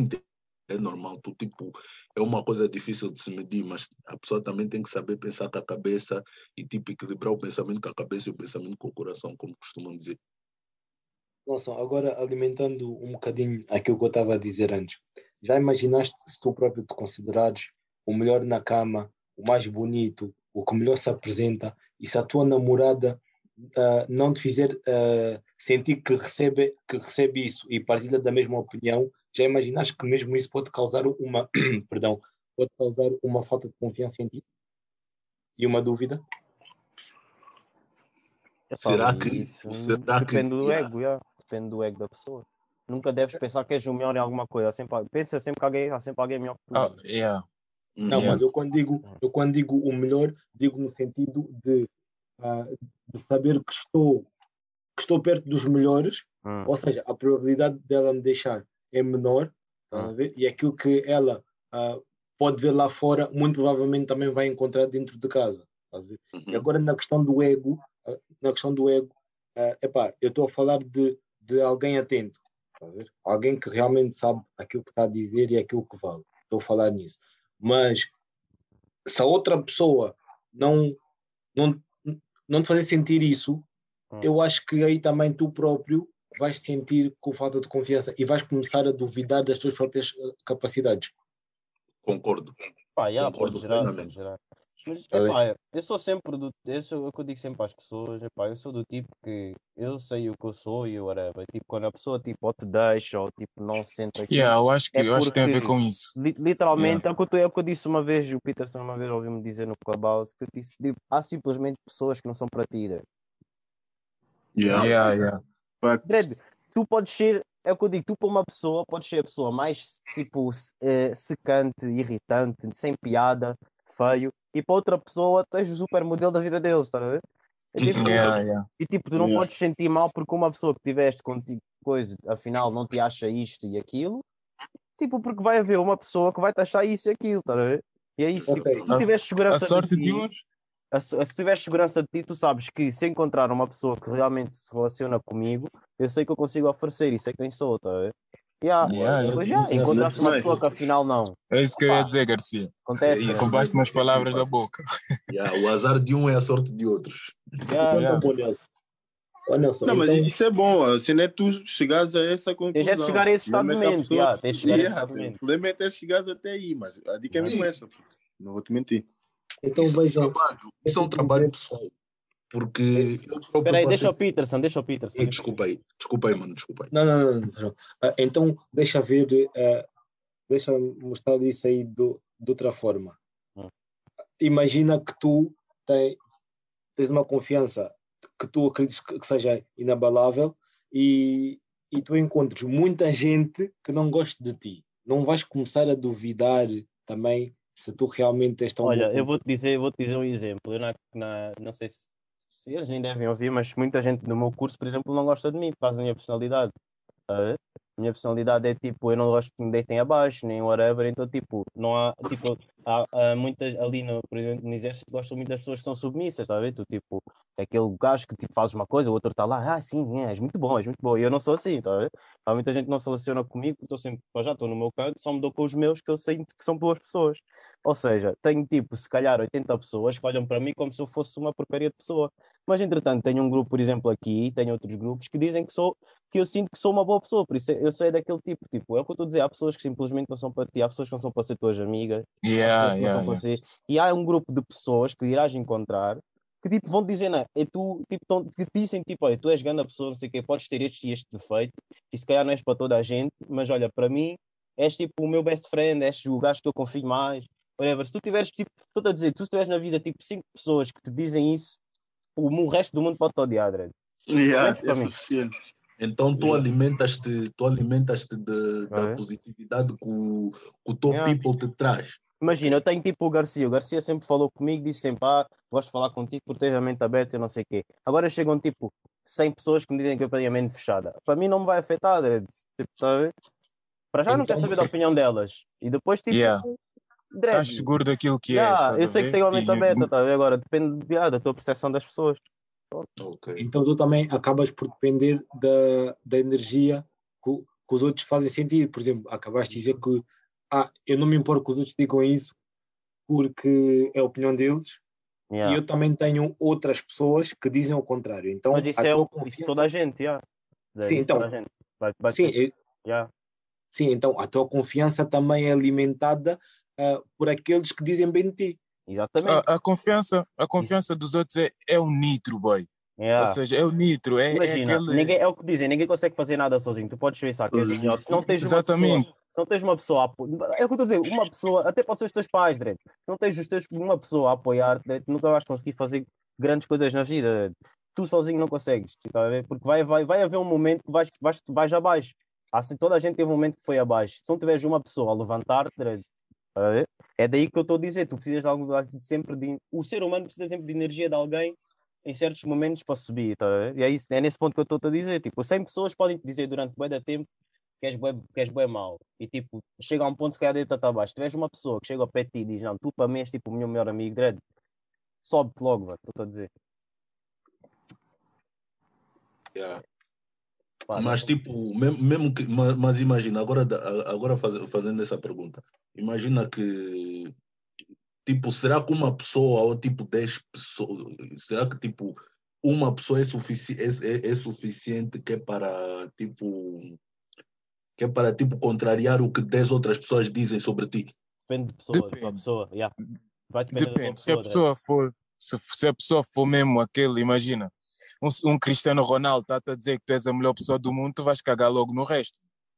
é normal, tu, tipo, é uma coisa difícil de se medir, mas a pessoa também tem que saber pensar com a cabeça e tipo, equilibrar o pensamento com a cabeça e o pensamento com o coração, como costumam dizer. Nossa, agora alimentando um bocadinho aquilo que eu estava a dizer antes. Já imaginaste se tu próprio te considerares o melhor na cama, o mais bonito, o que melhor se apresenta, e se a tua namorada ah, não te fizer ah, sentir que recebe, que recebe isso e partilha da mesma opinião, já imaginaste que mesmo isso pode causar uma, <clears throat> perdão, pode causar uma falta de confiança em ti? E uma dúvida? Será que- isso será que- depende do yeah. ego, yeah. depende do ego da pessoa. Nunca deves pensar que és o melhor em alguma coisa. Sempre, pensa sempre que alguém, há sempre alguém melhor que tu. Ah, yeah. Não, Hum. mas eu quando digo, eu quando digo o melhor, digo no sentido de, ah, de saber que estou, que estou perto dos melhores, Hum. ou seja, a probabilidade dela me deixar é menor, a ver? e aquilo que ela ah, pode ver lá fora, muito provavelmente também vai encontrar dentro de casa. ver? E Uhum. agora na questão do ego, ah, na questão do ego, ah, epá, eu estou a falar de, de alguém atento, alguém que realmente sabe aquilo que está a dizer e aquilo que vale. Estou a falar nisso. Mas se a outra pessoa não, não, não te fazer sentir isso, Hum. eu acho que aí também tu próprio vais sentir com falta de confiança e vais começar a duvidar das tuas próprias ah, capacidades. Concordo. Pá, yeah, Concordo pode gerar, pode gerar. Mas, Tá epá, eu sou sempre do. Eu sou o que eu digo sempre às pessoas, epá, eu sou do tipo que eu sei o que eu sou e whatever. Tipo, quando a pessoa tipo, ou te deixa ou tipo, não sente aquilo. Yeah, eu acho que, É eu acho que tem a ver porque- com isso. Li- Literalmente, é, o que eu, é o que eu disse uma vez, o Peterson uma vez ouviu-me dizer no Clubhouse, que eu disse, tipo, há simplesmente pessoas que não são para ti. Dredd. Yeah. Yeah, yeah. Facts. Dredd, tu podes ser, é o que eu digo, tu para uma pessoa, podes ser a pessoa mais, tipo, eh, secante, irritante, sem piada, feio, e para outra pessoa, tu és o super modelo da vida deles, estás a ver? É tipo, <laughs> Yeah, yeah. E tipo, tu não Yeah. podes sentir mal porque uma pessoa que tiveste contigo, coisa, afinal não te acha isto e aquilo, tipo, porque vai haver uma pessoa que vai te achar isso e aquilo, estás a ver? E é isso, tipo, Ok. se tu A- tiveres A segurança sorte de de ti, uns. Se se tiveres segurança de ti, tu sabes que se encontrar uma pessoa que realmente se relaciona comigo, eu sei que eu consigo oferecer, isso é quem sou, estás a ver? Yeah, Yeah, yeah. já, encontraste uma pessoa que afinal não. É isso que eu ia dizer, Garcia. Acontece, isso. Roubaste umas palavras da boca. Yeah, o azar de um é a sorte de outros. Yeah, Então, yeah. bom, Nelson. Ó, Nelson, Não, mas então- isso é bom. A cena é tu chegares a essa conclusão. Tens é de chegar a esse O problema estado de é que a mente, pessoa- yeah, tens de chegar a esse estado de mente. O problema é até chegares até aí, mas a dica é mesmo essa. Não vou te mentir. Então Isso é um vejam, trabalho, isso é um trabalho pessoal. Porque Espera aí, deixa o Peterson, deixa o Peterson. Ei, Desculpa aí, desculpa aí, mano, desculpa aí. Não, não, não. não. Ah, então, deixa ver, ah, deixa mostrar isso aí do, de outra forma. Hum. Imagina que tu tem, tens uma confiança que tu acreditas que, que seja inabalável e, e tu encontres muita gente que não gosta de ti, não vais começar a duvidar também se tu realmente és tão Olha, bom eu vou-te dizer, vou dizer um exemplo. Eu na, na- não sei se, se eles nem devem ouvir, mas muita gente do meu curso, por exemplo, não gosta de mim por causa da minha personalidade. a? A minha personalidade é tipo, eu não gosto que me deitem abaixo, nem whatever, então tipo, não há, tipo, há, há muitas ali no, por exemplo, no exército gostam muito das pessoas que são submissas, tá a ver? Tu tipo, é aquele gajo que tipo, faz uma coisa, o outro está lá, ah, sim, é, és muito bom, és muito bom. E eu não sou assim, tá a ver? Há muita gente que não se relaciona comigo, estou sempre, já estou no meu canto, só me dou com os meus que eu sei que são boas pessoas. Ou seja, tenho tipo, se calhar 80 pessoas que olham para mim como se eu fosse uma porcaria de pessoa. Mas entretanto, tenho um grupo, por exemplo, aqui, tenho outros grupos que dizem que sou, que eu sinto que sou uma boa pessoa, por isso eu sou daquele tipo, tipo, é o que eu estou a dizer, há pessoas que simplesmente não são para ti, há pessoas que não são para ser tuas amigas, Yeah, yeah, yeah. e há um grupo de pessoas que irás encontrar que tipo vão dizer, não, é tu, tipo, tão, que te dizem tipo, olha, tu és grande pessoa, não sei o quê, podes ter este e este defeito, e se calhar não és para toda a gente, mas olha, para mim, és tipo o meu best friend, és o gajo que eu confio mais, whatever. Se tu tiveres, tipo, estou a dizer, tu se tiveres na vida tipo cinco pessoas que te dizem isso, o, o resto do mundo pode te odiar, Dredd. Yeah, é suficiente. Então tu Yeah. alimentas-te, tu alimentas-te de- Ah, da é? positividade que o, que o teu Yeah. people te traz. Imagina, eu tenho tipo o Garcia, o Garcia sempre falou comigo, disse sempre, ah, gosto de falar contigo porque tens a mente aberta e não sei o quê. Agora chegam tipo 100 pessoas que me dizem que eu tenho a mente fechada. Para mim não me vai afetar, Dredd. Tipo, tá a ver? Para já eu não quero Então- saber da opinião delas. E depois tipo, Yeah. Estás seguro daquilo que Yeah, és. estás eu a sei que tenho a mente E- aberta, tá a ver? Agora depende yeah, da tua percepção das pessoas. Ok. Então tu também acabas por depender da, da energia que, que os outros fazem sentir. Por exemplo, acabaste de dizer que ah, eu não me importo que os outros digam isso porque é a opinião deles Yeah. e eu também tenho outras pessoas que dizem o contrário. Então, Mas isso a é tua o, isso confiança- toda a gente, yeah. Dredd, Sim, isso então- toda a gente. Vai, vai Sim, ter- yeah. sim, então a tua confiança também é alimentada ah, por aqueles que dizem bem de ti. Exatamente. A, a confiança, a confiança dos outros é, é o nitro, boy. Yeah. Ou seja, é o nitro. É, é Imagina, aquele... ninguém, é o que dizem, ninguém consegue fazer nada sozinho. Tu podes pensar que Sozinho. genial. Se não tens uma Exatamente. pessoa, se não tens uma pessoa a apo- é o que eu estou a dizer, uma pessoa, até pode ser os teus pais, Dredd. Se não tens os teus, uma pessoa a apoiar, Dredd, nunca vais conseguir fazer grandes coisas na vida. Tu sozinho não consegues, tá porque vai, vai, vai haver um momento que vais, vais, vais abaixo. Assim, toda a gente teve um momento que foi abaixo. Se não tiveres uma pessoa a levantar-te, Dredd, tá é daí que eu estou a dizer, tu precisas de algo sempre de, o ser humano precisa sempre de energia de alguém em certos momentos para subir, tá? E é, isso, é nesse ponto que eu estou a dizer. Tipo, 100 pessoas podem te dizer durante bué de tempo que és bué, que és bué mau. E tipo, chega a um ponto se calhar deita-te abaixo. Se tiveres uma pessoa que chega ao pé de ti e diz, não, tu para mim és tipo o meu melhor amigo, Dredd, sobe-te logo, velho, estou a dizer. Yeah. Pá, Mas tipo, mesmo, mesmo que, mas, mas imagina, agora, agora faz- fazendo essa pergunta, imagina que tipo, será que uma pessoa ou tipo 10 pessoas, será que tipo uma pessoa é, sufici é, é, é suficiente que é para tipo que é para tipo contrariar o que 10 outras pessoas dizem sobre ti? depende de pessoa, de Depende. pessoa, yeah. Vai depender Depende. Se a pessoa for, se, se a pessoa for mesmo aquele, imagina, um, um Cristiano Ronaldo está a dizer que tu és a melhor pessoa do mundo, tu vais cagar logo no resto.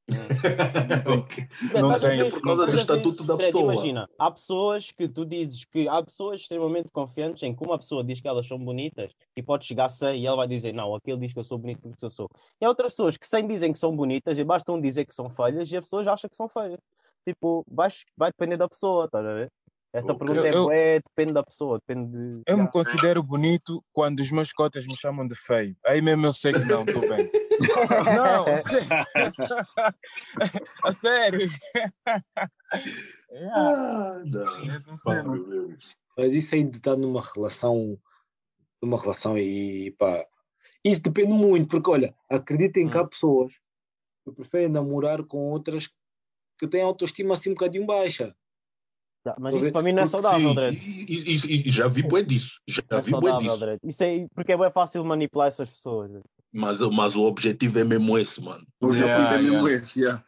Não <laughs> Estás a tem-? É por causa do estatuto da pessoa. Imagina, há pessoas que tu dizes que há pessoas extremamente confiantes em que uma pessoa diz que elas são bonitas e pode chegar a 100 e ela vai dizer, não, aquele diz que eu sou bonito porque eu sou. E há outras pessoas que 100 dizem que são bonitas e bastam dizer que são feias e a pessoa já acha que são feias. Tipo, vai, vai depender da pessoa, estás a ver? Essa pergunta é, Eu- bué, depende da pessoa, depende de. Eu me considero bonito quando os meus cotas me chamam de feio. Aí mesmo eu sei que não, estou bem. <laughs> Não, <laughs> a sério. a sério. Yeah, Ah, não. Pá, meu Deus. Mas isso aí de estar numa relação, numa relação e pá, isso depende muito, porque olha, acreditem que há pessoas que preferem namorar com outras que têm autoestima assim um bocadinho baixa. Mas isso para mim não é Porque saudável, Dredd. e, e- e- já vi bué disso. Já Isso não é vi bué saudável, disso. Isso é porque é bem fácil manipular essas pessoas. Mas, mas o objetivo é mesmo esse, mano. O objetivo Yeah, é mesmo yeah. esse, yeah.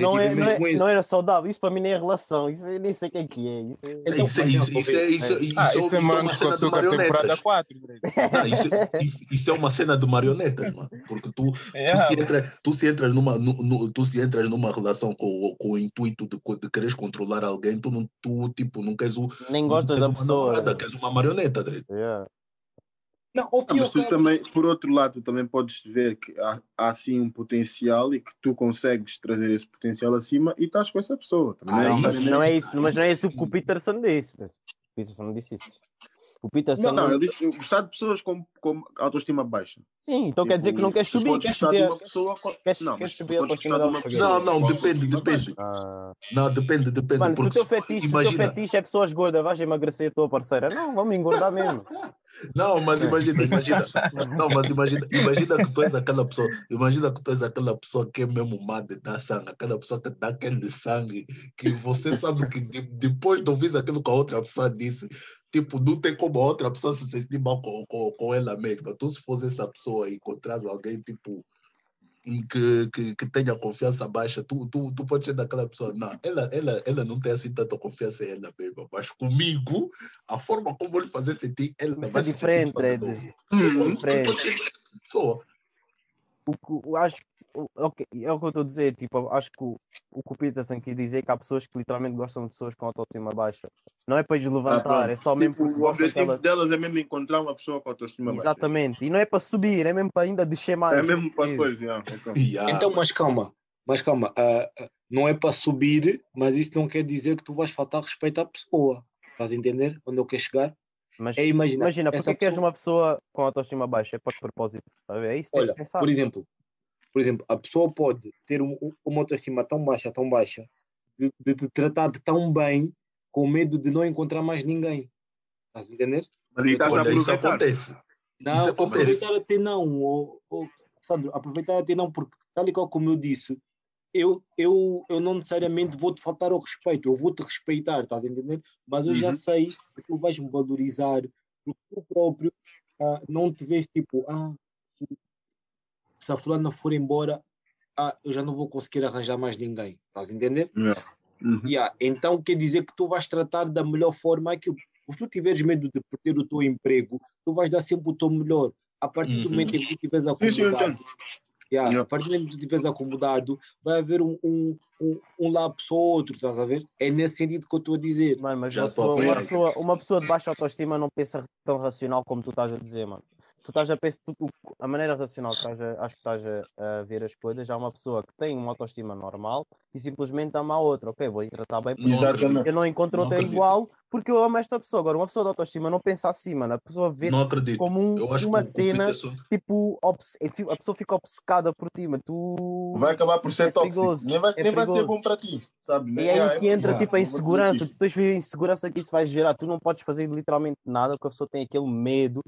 Não, é, é não, é, não era saudável, isso para mim nem é relação, isso eu nem sei o que é é. Isso é- Então, isso, é- isso, isso, é, isso, é- Ah, isso, isso é uma morangos com cena de açúcar temporada marionetas. 4. Dredd. Não, isso, isso, isso é uma cena de marionetas, mano. Porque tu, tu, Yeah. se, entra, tu se entras numa, nu- nu- tu se entras numa relação com, o- com o intuito de, de quereres controlar alguém, tu, não, tu tipo, não queres o. Nem gostas da pessoa. namorada, queres uma marioneta, Dredd. Yeah. Não, ao Ah, tu também, por outro lado, tu também podes ver que há, há sim um potencial e que tu consegues trazer esse potencial acima e estás com essa pessoa. Também Ah, não é mas não é isso, mas não é isso que o Peterson disse. O Peterson não disse isso. O Peterson Não, não, ele disse gostar de pessoas com, com autoestima baixa. Sim, então quer dizer que não queres Tu subir, podes queres gostar subir. de uma pessoa com... queres- não, queres subir a autoestima de Não, não, depende, depende. Ah, Não, depende, depende. Mano, se o teu fetiche, se o teu imagina, fetiche é pessoas gordas, vais emagrecer a tua parceira. Não, vamos engordar mesmo. <laughs> Não, mas imagina, imagina. Não, mas imagina, imagina que tu és aquela pessoa, imagina que tu és aquela pessoa que é mesmo má de dar sangue, aquela pessoa que dá aquele sangue, que você sabe que de- depois de ouvir aquilo que a outra pessoa disse, tipo, não tem como a outra pessoa se sentir mal com, com, com ela mesma. Tu se fosse essa pessoa e encontrares alguém, tipo, que, que, que tenha confiança baixa, tu, tu, tu pode ser daquela pessoa, não, ela, ela, ela não tem assim tanta confiança em ela mesma, mas comigo, a forma como eu vou lhe fazer sentir, ela Isso vai é diferente, sentir Red. fazedor. É Tu diferente. pessoa. O que eu acho o- ok, é o que eu estou a dizer, tipo, acho que o, o que o Peterson quer dizer é que há pessoas que literalmente gostam de pessoas com autoestima baixa. Não é para lhes Ah, levantar, pronto. é só mesmo Tipo, porque o objetivo daquela. delas é mesmo encontrar uma pessoa com autoestima baixa. Exatamente. E não é para subir, é mesmo para ainda descer mais. É mesmo para depois, yeah, então. Yeah. Então, mas calma, mas calma, ah, ah, não é para subir, mas isso não quer dizer que tu vais faltar respeito à pessoa. Estás a entender onde eu quero chegar? Mas É imagina, imagina, porque é pessoa- uma pessoa com autoestima baixa? É para que propósito? É isso que tens Olha, de pensar. por exemplo, por exemplo, a pessoa pode ter um- um- uma autoestima tão baixa, tão baixa, de, de te tratar de tão bem, com medo de não encontrar mais ninguém. Estás a entender? Mas Olha, isso aproveitar. acontece. Não, isso acontece. aproveitar até não, ô- ô, Sandro, aproveitar até não, porque tal e qual como eu disse, eu, eu, eu não necessariamente vou-te faltar ao respeito, eu vou-te respeitar, estás a entender? Mas eu já Uhum. sei que tu vais-me valorizar, porque tu próprio ah, não te vês tipo, ah, se, se a fulana for embora, ah, eu já não vou conseguir arranjar mais ninguém, estás a entender? Yeah. Uhum. Yeah, Então quer dizer que tu vais tratar da melhor forma aquilo. Se tu tiveres medo de perder o teu emprego, tu vais dar sempre o teu melhor. A partir do Uhum. momento em que tu eu acomodado, yeah, Yeah. a partir do momento que tu estiveres acomodado, vai haver um, um, um, um lapso ou outro, estás a ver? É nesse sentido que eu estou a dizer. Mano, mas Já uma pessoa, uma, pessoa, uma pessoa de baixa autoestima não pensa tão racional como tu estás a dizer, mano. Tu estás a pensar, tu- a maneira racional que estás a, acho que estás a, a ver as coisas, há uma pessoa que tem uma autoestima normal e simplesmente ama a outra. Ok, vou tratar bem porque Exatamente. eu não encontro Não outra acredito. igual porque eu amo esta pessoa. Agora, uma pessoa de autoestima não pensa assim, mano. A pessoa vê como um- uma cena, Peterson- tipo, obce- é tipo, a pessoa fica obcecada por ti, mas tu. Vai acabar por ser É tóxico. Nem vai, é nem vai ser bom para ti, sabe? E é aí que entra yeah, tipo a insegurança, tu tens a insegurança que isso vai gerar, tu não podes fazer literalmente nada porque a pessoa tem aquele medo.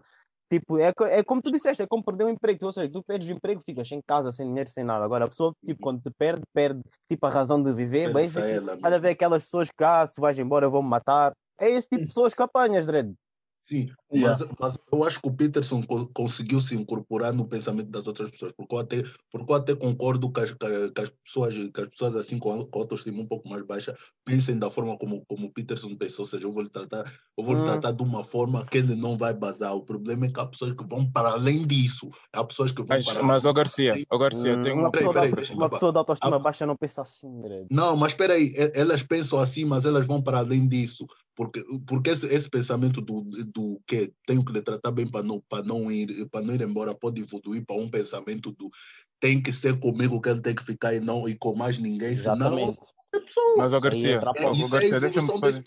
Tipo, é, é como tu disseste, é como perder um emprego, ou seja, tu perdes o emprego, ficas sem casa, sem dinheiro, sem nada. Agora a pessoa, tipo, quando te perde, perde tipo a razão de viver, bem, Pensa ela, olha a ver aquelas pessoas que, ah, se vais embora, eu vou-me matar. É esse tipo de <laughs> pessoas que apanhas, Dredd. Sim, Yeah. mas, mas eu acho que o Peterson co- conseguiu se incorporar no pensamento das outras pessoas, porque eu até, porque eu até concordo que as, que, as pessoas, que as pessoas assim com, a- autoestima um pouco mais baixa pensem da forma como, como o Peterson pensou, ou seja, eu vou lhe tratar, eu vou lhe Hum. tratar de uma forma que ele não vai basar. O problema é que há pessoas que vão para além disso, há pessoas que vão Mas, para mas ó Garcia, ó Garcia, eu Hum, tenho uma, uma Peraí, pessoa peraí, eu uma pessoa de autoestima Ah. baixa não pensa assim. Não, mas espera aí, elas pensam assim, mas elas vão para além disso. Porque, porque esse, esse pensamento do, do que tenho que lhe tratar bem para não, para, não ir, para não ir embora pode evoluir para um pensamento do tem que ser comigo que ele tem que ficar e, não, e com mais ninguém, senão Exatamente. é pessoa. Mas ó Aí Garcia, É, ó, é Garcia, deixa-me fazer,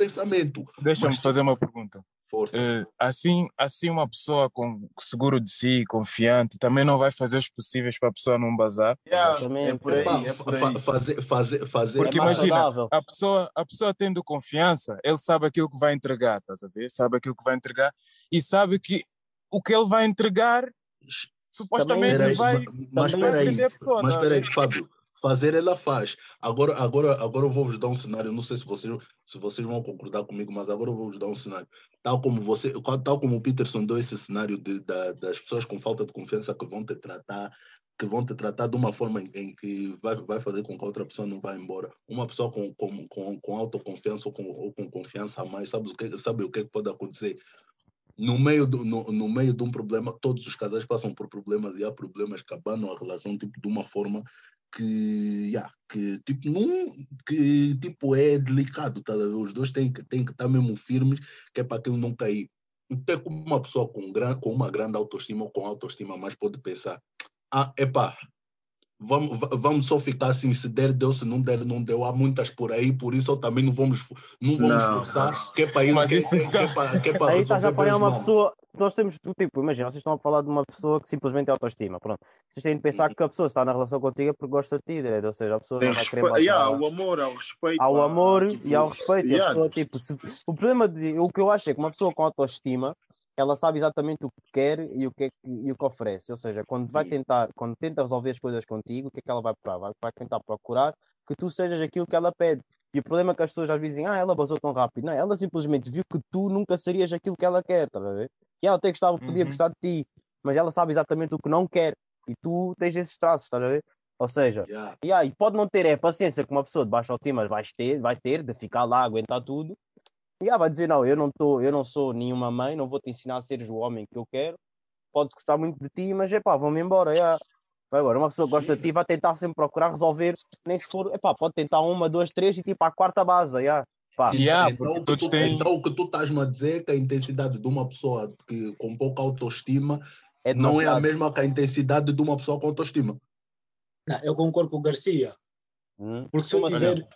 deixa Mas- fazer uma pergunta. Força. Eh, assim, assim uma pessoa com seguro de si, confiante, também não vai fazer os possíveis para a pessoa não bazar. Yeah, é Exatamente. por aí, é por fa- aí. fazer, fazer, fazer, Porque é imagina, saudável. A pessoa, a pessoa tendo confiança, ele sabe aquilo que vai entregar, estás a ver? Sabe aquilo que vai entregar e sabe que o que ele vai entregar supostamente Espera aí, vai, ma- mas também espera aí, vender a pessoa, mas tá a espera aí, ver? Fábio, fazer ela faz. Agora, agora, agora eu vou vos dar um cenário, não sei se vocês, se vocês vão concordar comigo, mas agora eu vou vos dar um cenário. Tal como você, tal como o Peterson deu esse cenário de, da- das pessoas com falta de confiança que vão te tratar, que vão te tratar de uma forma em, que vai, vai fazer com que a outra pessoa não vá embora. Uma pessoa com, com, com, com autoconfiança ou com, ou com confiança a mais, sabe o que, sabe o que é que pode acontecer? No meio, do, no, no meio de um problema, todos os casais passam por problemas e há problemas que abanam a relação tipo, de uma forma que, yeah, que, tipo, que tipo, é delicado. Tá? Os dois têm que, têm que estar mesmo firmes, que é para aquilo não cair. até como uma pessoa com, gran, com uma grande autoestima ou com autoestima mais pode pensar, ah, epá, vamos, va- vamos só ficar assim, se der, deu, se não der, não deu. Há muitas por aí, por isso também não vamos, não vamos Não, forçar, que é para ir, Mas que, isso que, que, então- é para, que é para Aí estás a apanhar uma pessoa. Nós temos, tipo, imagina, vocês estão a falar de uma pessoa que simplesmente é autoestima. Pronto. Vocês têm de pensar que a pessoa está na relação contigo é porque gosta de ti, direito? Ou seja, a pessoa Tem não vai querer respe... baixar. yeah, o amor, há o respeito. Há o há- amor tipo, e há o respeito. E a yeah, pessoa, tipo, se- o problema de. O que eu acho é que uma pessoa com autoestima ela sabe exatamente o que quer e o que, é que- e o que oferece. Ou seja, quando vai tentar, quando tenta resolver as coisas contigo, o que é que ela vai procurar? Vai, vai tentar procurar que tu sejas aquilo que ela pede. E o problema é que as pessoas às vezes dizem, ah, ela basou tão rápido. Não, ela simplesmente viu que tu nunca serias aquilo que ela quer, estás a ver? E ela até gostava, podia Uhum. gostar de ti, mas ela sabe exatamente o que não quer. E tu tens esses traços, estás a ver? Ou seja, Yeah. Yeah, e pode não ter é paciência com uma pessoa de baixa autoestima, vais ter, vai ter de ficar lá, aguentar tudo. E yeah, vai dizer, não, eu não, tô, eu não sou nenhuma mãe, não vou te ensinar a seres o homem que eu quero. Podes gostar muito de ti, mas epá, vão-me embora. Yeah. Agora, uma pessoa que gosta de ti vai tentar sempre procurar resolver, nem se for, epá, pode tentar uma, duas, três e tipo a quarta base. Yeah. Pá, Yeah, então, porque o que todos tu, têm. então o que tu estás-me a dizer é que a intensidade de uma pessoa que, com pouca autoestima é não é a mesma que a intensidade de uma pessoa com autoestima. Não, eu concordo com o Garcia. Hum. Porque se eu tiver,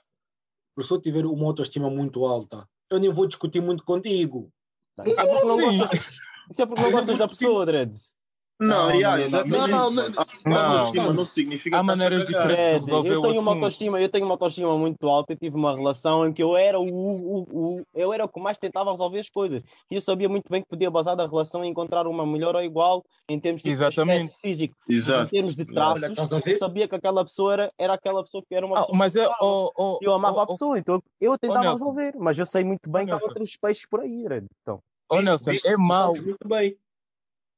porque se eu tiver uma autoestima muito alta, eu nem vou discutir muito contigo. Isso é porque não gostas, isso é porque não gostas da pessoa, Dreads. Não, Não, yeah, não, não, exatamente. não, não, A não. autoestima não significa Há maneiras diferentes de resolver eu o tenho uma assunto. autoestima, eu tenho uma autoestima muito alta. Eu tive uma relação em que eu era o, o, o- eu era o que mais tentava resolver as coisas. E eu sabia muito bem que podia basar da relação e encontrar uma melhor ou igual em termos de Exatamente. físico, em Exato. termos de traços. Eu sabia que aquela pessoa era, era aquela pessoa que era uma Ah, pessoa. mas que é. eu amava. Oh, oh, eu amava oh, a pessoa, então eu tentava resolver, mas eu sei muito bem Oh, que há outros peixes por aí, Red. Então, oh, Nelson, é mau. muito bem.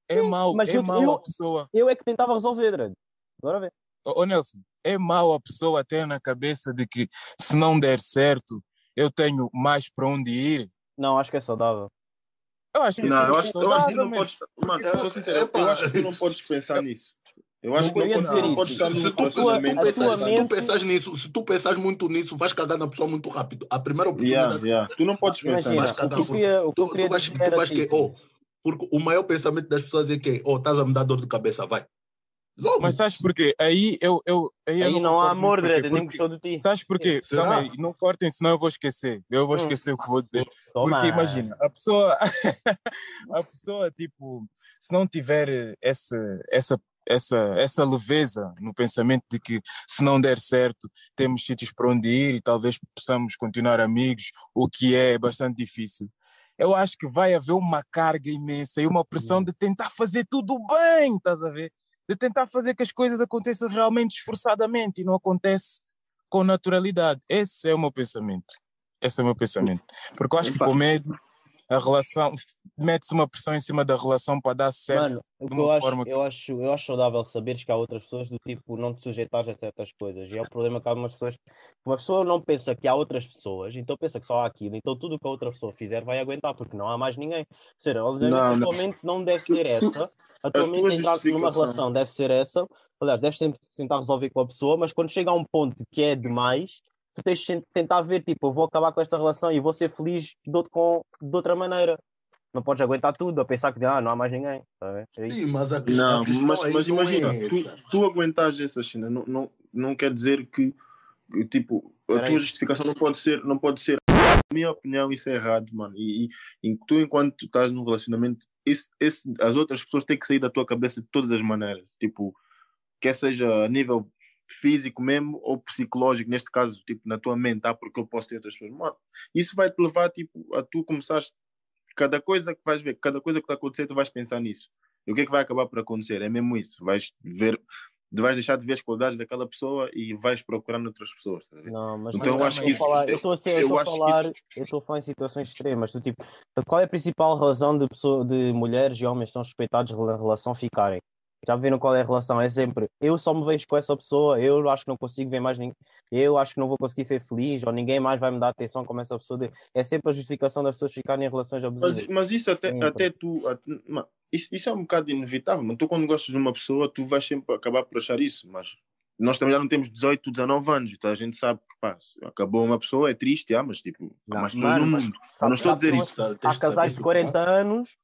É mau. mas É eu- mau eu- a pessoa. eu é que tentava resolver, Red. Bora ver. Ô, ô, Nelson, é mau a pessoa ter na cabeça de que se não der certo, eu tenho mais para onde ir. Não, acho que é saudável. Eu acho que Não, isso eu é acho, eu acho que tu não saudável, podes. Mano, eu sou sincero, eu acho que tu não podes pensar nisso. Eu acho Não que não dizer não isso. Se tu, tu, pensas, se tu pensas nisso, se tu pensas muito nisso, vais cagar na pessoa muito rápido. A primeira Yeah, oportunidade yeah. Tu não podes pensar Imagina, Mas nisso. cada o que eu queria, o que eu tu, queria tu vais, tu vais que, tipo, oh, porque o maior pensamento das pessoas é que, oh, estás a me dar dor de cabeça, vai. Logo. Mas sabes porquê? Aí eu. eu aí eu Aí não há amor, Dredd, nem gostou de ti. Sabes porquê? Será? Aí, não cortem, senão eu vou esquecer. Eu vou Hum. esquecer o que vou dizer. Toma. Porque imagina, a pessoa, <laughs> a pessoa, tipo, se não tiver essa, essa, essa, essa leveza no pensamento de que se não der certo, temos sítios para onde ir e talvez possamos continuar amigos, o que é bastante difícil. Eu acho que vai haver uma carga imensa e uma pressão de tentar fazer tudo bem, estás a ver? De tentar fazer que as coisas aconteçam realmente esforçadamente e não acontece com naturalidade. Esse é o meu pensamento. Esse é o meu pensamento. Porque eu acho que com medo, a relação, mete-se uma pressão em cima da relação para dar certo. Mano, de que eu uma acho, forma que- eu, acho, eu acho saudável saberes que há outras pessoas do tipo não te sujeitares a certas coisas. E é o problema que algumas pessoas. Uma pessoa não pensa que há outras pessoas, então pensa que só há aquilo. Então tudo o que a outra pessoa fizer vai aguentar, porque não há mais ninguém. Ou seja, obviamente, Não, a não. não deve ser essa. A tua a mente tua entrar numa relação deve ser essa. Aliás, deves sempre tentar resolver com a pessoa, mas quando chega a um ponto que é demais, tu tens de tentar ver, tipo, eu vou acabar com esta relação e vou ser feliz de, outro- com, de outra maneira. Não podes aguentar tudo a pensar que ah, não há mais ninguém. Tá? É Sim, mas a, questão- Não, a questão mas, mas não imagina, é tu, tu aguentares essa cena, não, não, não quer dizer que, que, tipo, a Peraí. tua justificação não pode ser, não pode ser. Na minha opinião, isso é errado, mano. E, e, e tu, enquanto tu estás num relacionamento, esse, esse, as outras pessoas têm que sair da tua cabeça de todas as maneiras. Tipo, quer seja a nível físico mesmo ou psicológico, neste caso, tipo, na tua mente, ah, porque eu posso ter outras pessoas. Mano, isso vai te levar, tipo, a tu começares, cada coisa que vais ver, cada coisa que está a acontecer, tu vais pensar nisso. E o que é que vai acabar por acontecer? É mesmo isso. Vais ver, vais deixar de ver as qualidades daquela pessoa e vais procurar noutras pessoas. tá? Não, mas Então mas eu acho que isso- falar, eu estou a ser, eu eu estou a falar, isso- eu estou a falar em situações extremas. Tu, tipo, qual é a principal razão de, pessoa, de mulheres e homens que são suspeitados de rela- relação ficarem? Já viram qual é a relação? É sempre eu só me vejo com essa pessoa, eu acho que não consigo ver mais ninguém, eu acho que não vou conseguir ser feliz, ou ninguém mais vai me dar atenção como essa pessoa. de- É sempre a justificação das pessoas ficarem em relações abusivas. Mas, mas isso até, Sempre. até tu. at- mano, isso, isso é um bocado inevitável. Mas tu, quando gostas de uma pessoa, tu vais sempre acabar por achar isso. Mas nós também já não temos 18, 19 anos. Então a gente sabe que pá, acabou uma pessoa, é triste, ah, mas tipo, há mais pessoas no mundo. Eu sabes não estou a dizer isso. Há casais de saber 40 anos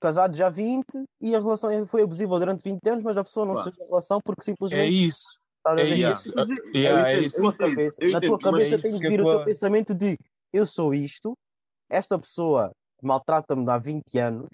casados já há 20 e a relação foi abusiva durante 20 anos, mas a pessoa não Claro. saiu da relação porque É simplesmente isso. É isso. Dizer, Yeah, é entendo, isso. na tua entendo, cabeça, eu mas é tem isso de que vir eu o teu pensamento de eu sou isto, esta pessoa maltrata-me há 20 anos.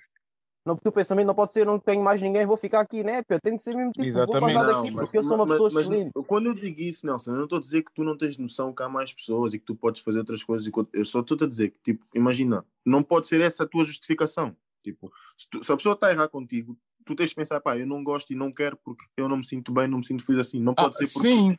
No teu pensamento não pode ser, não tenho mais ninguém, vou ficar aqui, né? Pô, Tem de ser mesmo tipo, vou Exatamente. passar Não, daqui mas- porque eu sou uma mas- pessoa mas excelente. Quando eu digo isso, Nelson, eu não estou a dizer que tu não tens noção que há mais pessoas e que tu podes fazer outras coisas. que- Eu só estou a dizer que, tipo, imagina, não pode ser essa a tua justificação. Tipo, se, tu- se a pessoa está a errar contigo, tu tens de pensar, pá, eu não gosto e não quero porque eu não me sinto bem, não me sinto feliz assim. Não Ah, pode ser porque sim,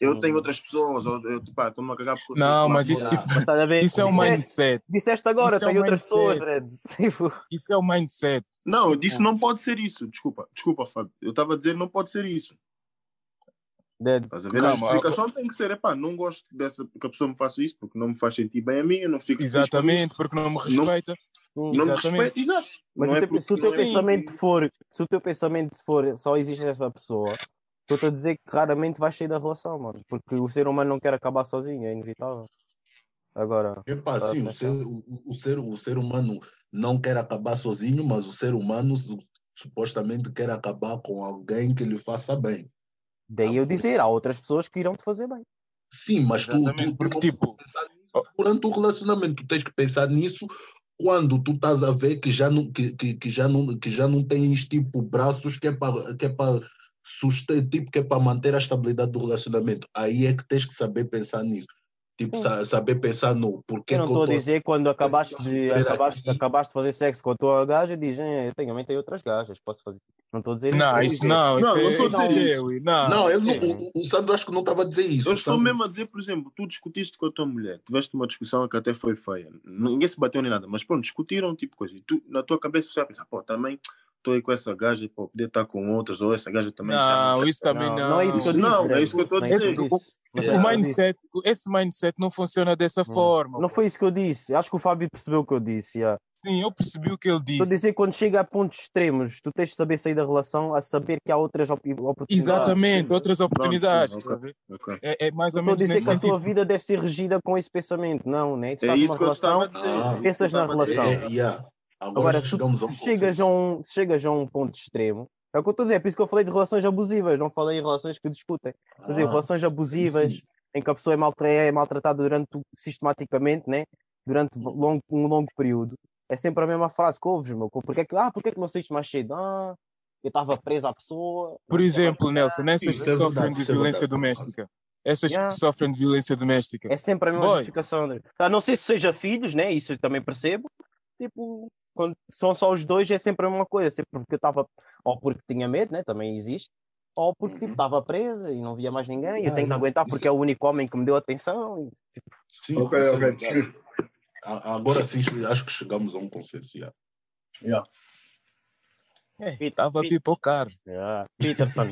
eu tenho outras pessoas, ou eu, pá, estou-me a cagar porque eu Não, mas isso, não. tipo, Mas isso é um Disseste- mindset. Disseste agora, Isso é tem um outras pessoas. Red. <laughs> Tipo, Isso é o mindset. Não, eu disse não pode ser isso. Desculpa, desculpa, Fábio. Eu estava a dizer não pode ser isso. Estás a ver? Calma, a justificação tem que ser, epá, não gosto dessa, que a pessoa me faça isso porque não me faz sentir bem a mim, eu não fico Exatamente, porque não me respeita. Não Exatamente. respeita, exato. Mas não o é teu- se o teu é- pensamento for, se o teu pensamento for só existe essa pessoa, estou-te a dizer que raramente vais sair da relação, mano. Porque o ser humano não quer acabar sozinho, é inevitável. Agora, Epá, sim, o ser, o, o ser, o ser humano não quer acabar sozinho, mas o ser humano su- supostamente quer acabar com alguém que lhe faça bem. daí eu dizer, há outras pessoas que irão te fazer bem. Sim, mas tu, tu, porque, tipo, durante o relacionamento, tu tens que pensar nisso quando tu estás a ver que já não, que, que, que já não, que já não tens tipo braços que é para que é para suster, tipo que é para manter a estabilidade do relacionamento. Aí é que tens que saber pensar nisso. Tipo, sa- saber pensar no porquê Eu não estou a tô- dizer quando acabaste de, acabaste, acabaste de fazer sexo com a tua gaja, dizem, "Eh, eu tenho, também tenho outras gajas, posso fazer. Não estou a dizer não, isso dizer, não, isso Não, é, isso é dizer eu, não. Não, ele não, é. o, o Sandro acho que não estava a dizer isso. Eu estou Sandro- mesmo a dizer, por exemplo, tu discutiste com a tua mulher, tiveste uma discussão que até foi feia, ninguém se bateu nem nada, mas pronto, discutiram tipo coisa, e tu, na tua cabeça você vai pensar, pô, também estou aí com essa gaja, pô, poder estar com outras, ou essa gaja também Não, isso também não, não. não é isso que eu disse. Não, é isso que eu estou é disse. Não Esse, disse. mindset, esse mindset não funciona dessa Hum. forma. Não pô. foi isso que eu disse. Acho que o Fábio percebeu o que eu disse. yeah. Sim, eu percebi o que ele Estou a disse. dizer que quando chega a pontos extremos, tu tens de saber sair da relação a saber que há outras op- oportunidades. Exatamente, sim. outras oportunidades. sim, tá a ver? Ok. É, é mais ou Não estou a menos dizer que a tua sentido. vida deve ser regida com esse pensamento. Não, né? Tu É estás isso numa relação, dizer. É pensas na relação. É, yeah. Agora, Agora, se chegamos a um chegas, a um, chegas a um ponto extremo, é o que eu estou a dizer, é por isso que eu falei de relações abusivas, não falei em relações que discutem. Quer dizer, Ah, relações abusivas, sim. em que a pessoa é, maltra- é maltratada durante, sistematicamente, né? durante longo, um longo período. É sempre a mesma frase que ouves, meu. Porque é que, ah, porque é que não saíste mais cedo? Ah, eu estava presa à pessoa. Por exemplo, Nelson, essas Isso que é sofrem de é violência doméstica. Essas Yeah. que sofrem de violência doméstica. É sempre a mesma Boy. justificação. André. A não ser se seja filhos, né? Isso eu também percebo. Tipo, quando são só os dois, é sempre a mesma coisa. Sempre porque eu estava, ou porque tinha medo, né? Também existe. Ou porque tipo, Uhum. estava presa e não via mais ninguém. e eu Yeah, tenho que yeah. aguentar porque é o único homem que me deu atenção. e, tipo, Sim, Ok, é ok. verdade. A- Agora sim, acho que chegamos a um consenso. yeah. Estava a pipocar. yeah. Peterson.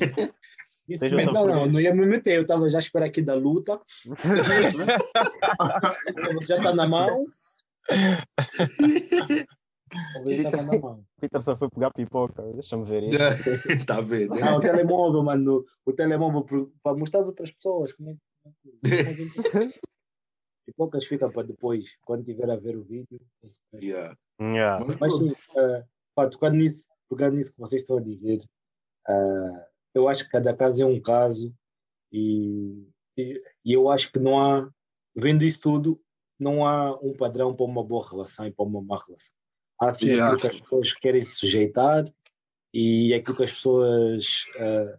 Isso não, não, não ia me meter, eu estava já à espera aqui da luta, <laughs> já está na mão. <laughs> Está mão. Peterson foi pegar pipoca. Deixa-me ver isso. <laughs> Tá vendo? Ah, o telemóvel, mano, o telemóvel para mostrar para as pessoas. Como é que- <laughs> Pipocas fica para depois, quando tiver a ver o vídeo. Yeah. Yeah. Mas sim, uh, pá, tocando nisso, tocando nisso que vocês estão a dizer, ah, eu acho que cada caso é um caso e, e, e eu acho que não há, vendo isso tudo, não há um padrão para uma boa relação e para uma má relação. Há sim Yeah. aquilo que as pessoas querem se sujeitar e aquilo que as pessoas ah,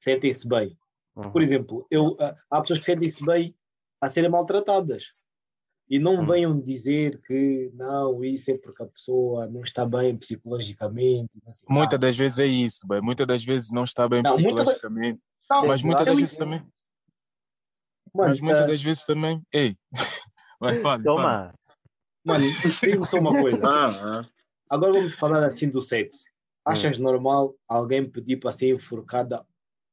sentem-se bem. Uhum. Por exemplo, eu, ah, há pessoas que sentem-se bem a serem maltratadas. E não Hum. venham dizer que não, isso é porque a pessoa não está bem psicologicamente. Muitas das vezes é isso, bem. muitas das vezes não está bem Não, muita- psicologicamente, não, mas muitas das vezes também, Mano, mas muitas ah, das vezes também, ei, vai, fala, fala. Mano, digo só uma coisa. Ah, ah. Agora vamos falar assim do sexo. Achas normal alguém pedir para ser enforcada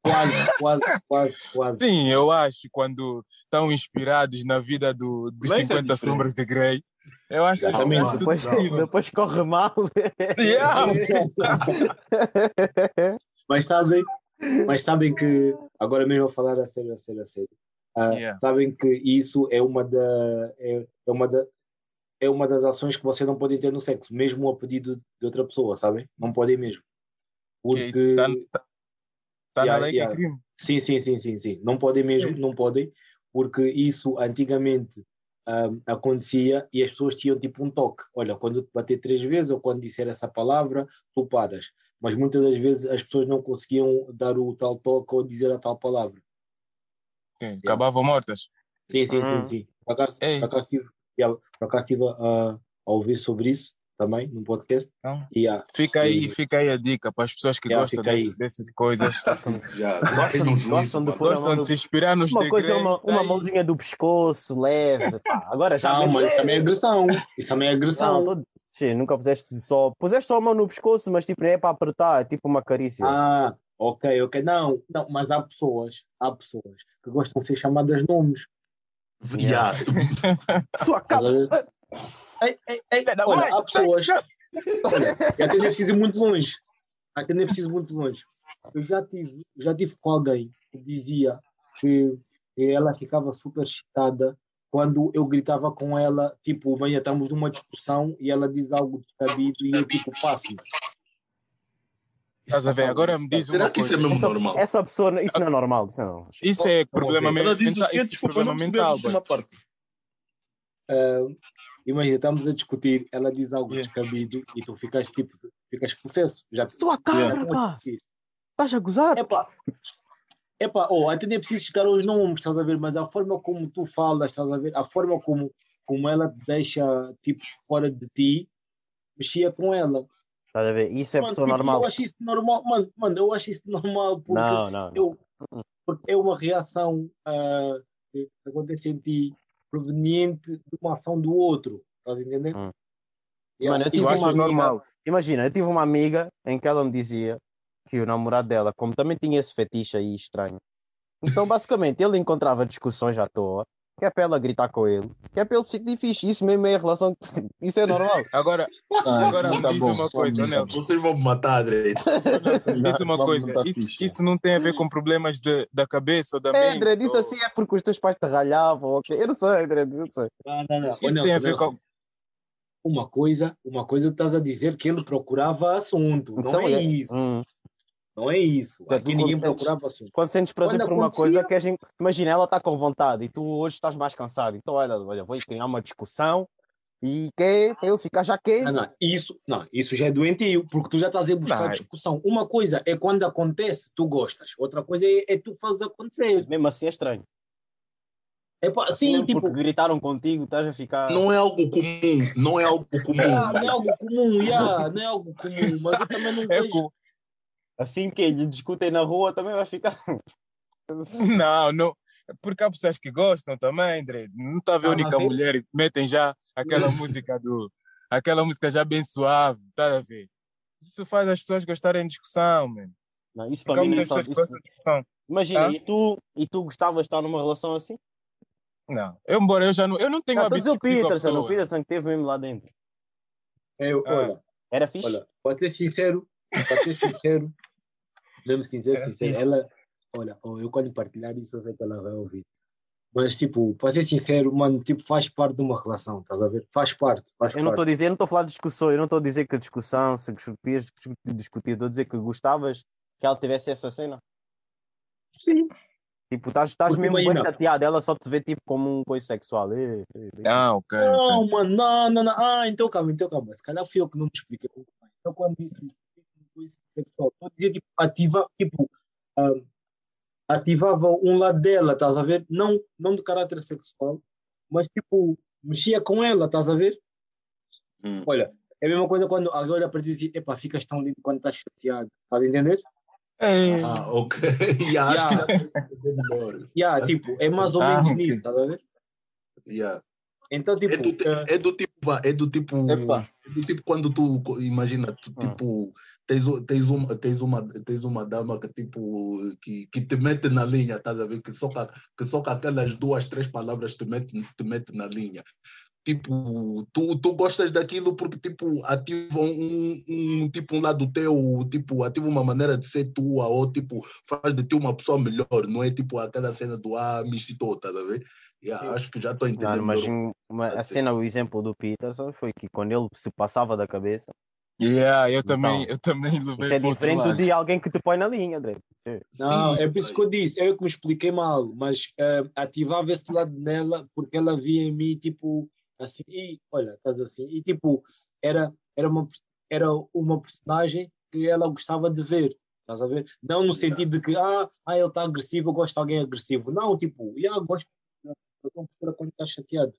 quase, quase, quase, quase? Sim, eu acho quando estão inspirados na vida do, dos Mas isso é 50 diferente. sombras de Grey, eu acho que Exatamente. é tudo Depois, depois corre mal. Yeah. <laughs> Mas sabem, mas sabem que, agora mesmo vou falar a sério, a sério, a sério. Ah, Yeah. Sabem que isso é uma da. É, é uma da é uma das ações que você não pode ter no sexo, mesmo a pedido de outra pessoa, sabem? Não podem mesmo. Que Porque, isso tá, tá, tá Yeah, na lei yeah. que é crime. sim, sim, sim, sim, sim. Não podem mesmo, não podem, porque isso antigamente ahm, acontecia e as pessoas tinham tipo um toque. Olha, quando te bater três vezes ou quando disser essa palavra, tu paras. Mas muitas das vezes as pessoas não conseguiam dar o tal toque ou dizer a tal palavra. Que Acabavam mortas. Sim, sim, sim, Uhum. sim. Por acaso, por acaso yeah, por acaso estive a, a ouvir sobre isso também num podcast. Então, E yeah, fica aí, E- fica aí a dica para as pessoas que Yeah, gostam desse- dessas coisas. <laughs> Gostam- <laughs> gostam de Gostam de no- se inspirar nos Uma coisa é uma, uma aí. mãozinha do pescoço, leve. Pá, agora já. não, mas isso também é agressão. Isso também é agressão. Não, tô- Sim, nunca puseste só. Puseste só a mão no pescoço, mas tipo, não é para apertar, é tipo uma carícia. Ah, ok, ok. Não, não, mas há pessoas, há pessoas que gostam de ser chamadas nomes. Já. <laughs> Sua Estás a cara. ver? Ei, ei, ei, Filha da olha, há pessoas. Olha, e até nem preciso ir muito longe. Até nem preciso ir muito longe. Eu já tive, já tive com alguém que dizia que ela ficava super excitada quando eu gritava com ela, tipo, manhã estamos numa discussão e ela diz algo descabido e eu tipo passo. Estás a ver? Agora me diz Será uma que isso é coisa. mesmo Essa, normal? essa pessoa, isso não é normal. Isso não é. Isso é problema mental. Isso é Desculpa, problema mental. boy. parte. Ah, imagina, estamos a discutir, ela diz algo Yeah. descabido e tu ficas tipo, ficas possesso. Já Sua cara, pá. Estás a gozar? Epá, epá, oh, até nem preciso chegar aos nomes, estás a ver? Mas a forma como tu falas, estás a ver? A forma como, como ela te deixa tipo fora de ti, mexia com ela. Estás a ver? Isso é Mano, pessoa tipo, normal. Eu acho isso normal, mano, mano, eu acho isso normal porque, Não, não. não. eu, porque é uma reação ah, que acontece em ti proveniente de uma ação do outro, estás a entender? Hum. Yeah, Mano, eu tive Eu uma amiga, normal. imagina, eu tive uma amiga em que ela me dizia que o namorado dela, como também tinha esse fetiche aí estranho, então basicamente ele encontrava discussões à toa, que é para ela gritar com ele, que é para ele se sentir fixe. Isso mesmo é a relação, que... isso é normal. Agora, Ah, agora me tá diz bom, uma coisa, vamos, Nelson. Vocês vão me matar. Nelson, me diz uma coisa. Isso, isso não tem a ver com problemas de, da cabeça ou da É, mente? André, isso ou- assim é porque os teus pais te ralhavam, ok? Eu não sei, André, eu não sei. Não, não, não. Ô, Isso tem Nelson, a ver Nelson, com. Uma coisa, uma coisa tu estás a dizer que ele procurava assunto, não Então é, é. isso. Hum. Não é isso. Aqui ninguém quando sentes- procurava assunto. Quando sentes prazer Quando por uma coisa acontecia- que a gente. Imagina, ela está com vontade e tu hoje estás mais cansado. Então, olha, olha, vou criar uma discussão e que para ele ficar já quente. Não, não, isso, não, isso já é doentio, porque tu já estás a buscar Não. discussão. Uma coisa é quando acontece, tu gostas. Outra coisa é, é tu fazes acontecer. Mesmo assim é estranho. É pá, Assim sim, tipo, Porque gritaram contigo, estás a ficar. Não é algo comum. Não é algo comum. ah, não é algo comum, yeah, não é algo comum, mas eu também não É vejo. com- Assim que lhe discutem na rua também vai ficar. <laughs> Não, não. Porque há pessoas que gostam também, André. Não está a ver a Estás a única ver? mulher e metem já aquela <laughs> música do. Aquela música já bem suave, está a ver? Isso faz as pessoas gostarem de discussão, mano. Não, isso Porque para mim não é só. Isso... gostam de discussão. Imagina, Ah? e, tu, e tu gostavas de estar numa relação assim? Não, eu, embora eu já não. Eu não tenho Não, estou a hábito dizer o de a Peterson, o. Peterson que teve mesmo lá dentro. Eu, Ah. olha, Era fixe? olha, para ser sincero, para ser sincero, <laughs> mesmo sincero, sincero, ela, olha, oh, eu quando partilhar isso, eu sei que ela vai ouvir. Mas, tipo, para ser sincero, mano, tipo, faz parte de uma relação, estás a ver? Faz parte, faz Eu não estou a dizer, eu não estou a falar de discussão, eu não estou a dizer que a discussão, se discutias, discutir, estou a dizer que gostavas que ela tivesse essa cena. Sim. Tipo, estás, mesmo bem imagina- chateado, ela só te vê tipo como um coisa sexual. Ê, ê, ê. Ah, ok. Não, mano, não, não, não. Ah, então calma, então calma. Se calhar fui eu que não me expliquei. Então, quando disse coisa sexual, estou a dizer, tipo, ativa, tipo, ah, ativava um lado dela, estás a ver? Não, não de caráter sexual, mas tipo, mexia com ela, estás a ver? Hum. Olha, é a mesma coisa quando alguém olha para ti e diz, epá, ficas tão lindo quando estás chateado. Estás a entender? Ei, Ah, ok. Já, <laughs> Yeah. melhor. <laughs> Yeah, tipo, é mais ou Ah, menos ok. nisso, estás a ver? Yeah. Então, tipo, É do, ah, é do tipo, vá, é do tipo, é do tipo quando tu imagina, tu, Hum. tipo, tens, tens, uma, tens, uma, tens uma dama que tipo que, que te mete na linha, estás a ver? Que só, que só com aquelas duas, três palavras te mete, te mete na linha. Tipo, tu, tu gostas daquilo porque tipo ativa um, um tipo um lado teu, tipo ativa uma maneira de ser tua ou tipo faz de ti uma pessoa melhor, não é tipo aquela cena do ah, me excitou, estás a ver? Yeah, acho que já estou entendendo. Mano, mas uma- a cena, o exemplo do Peterson foi que quando ele se passava da cabeça, Yeah, eu também, Então, eu também levei isso é diferente de alguém que te põe na linha, Drake. Não, é por isso que eu disse, eu que me expliquei mal, mas eh, ativava esse lado nela porque ela via em mim, tipo, assim, e olha, estás assim, e tipo, era, era, uma, era uma personagem que ela gostava de ver, estás a ver? Não no sentido de que, ah, ah ele está agressivo, eu gosto de alguém agressivo. Não, tipo, yeah, gosto, eu estou quando está chateado.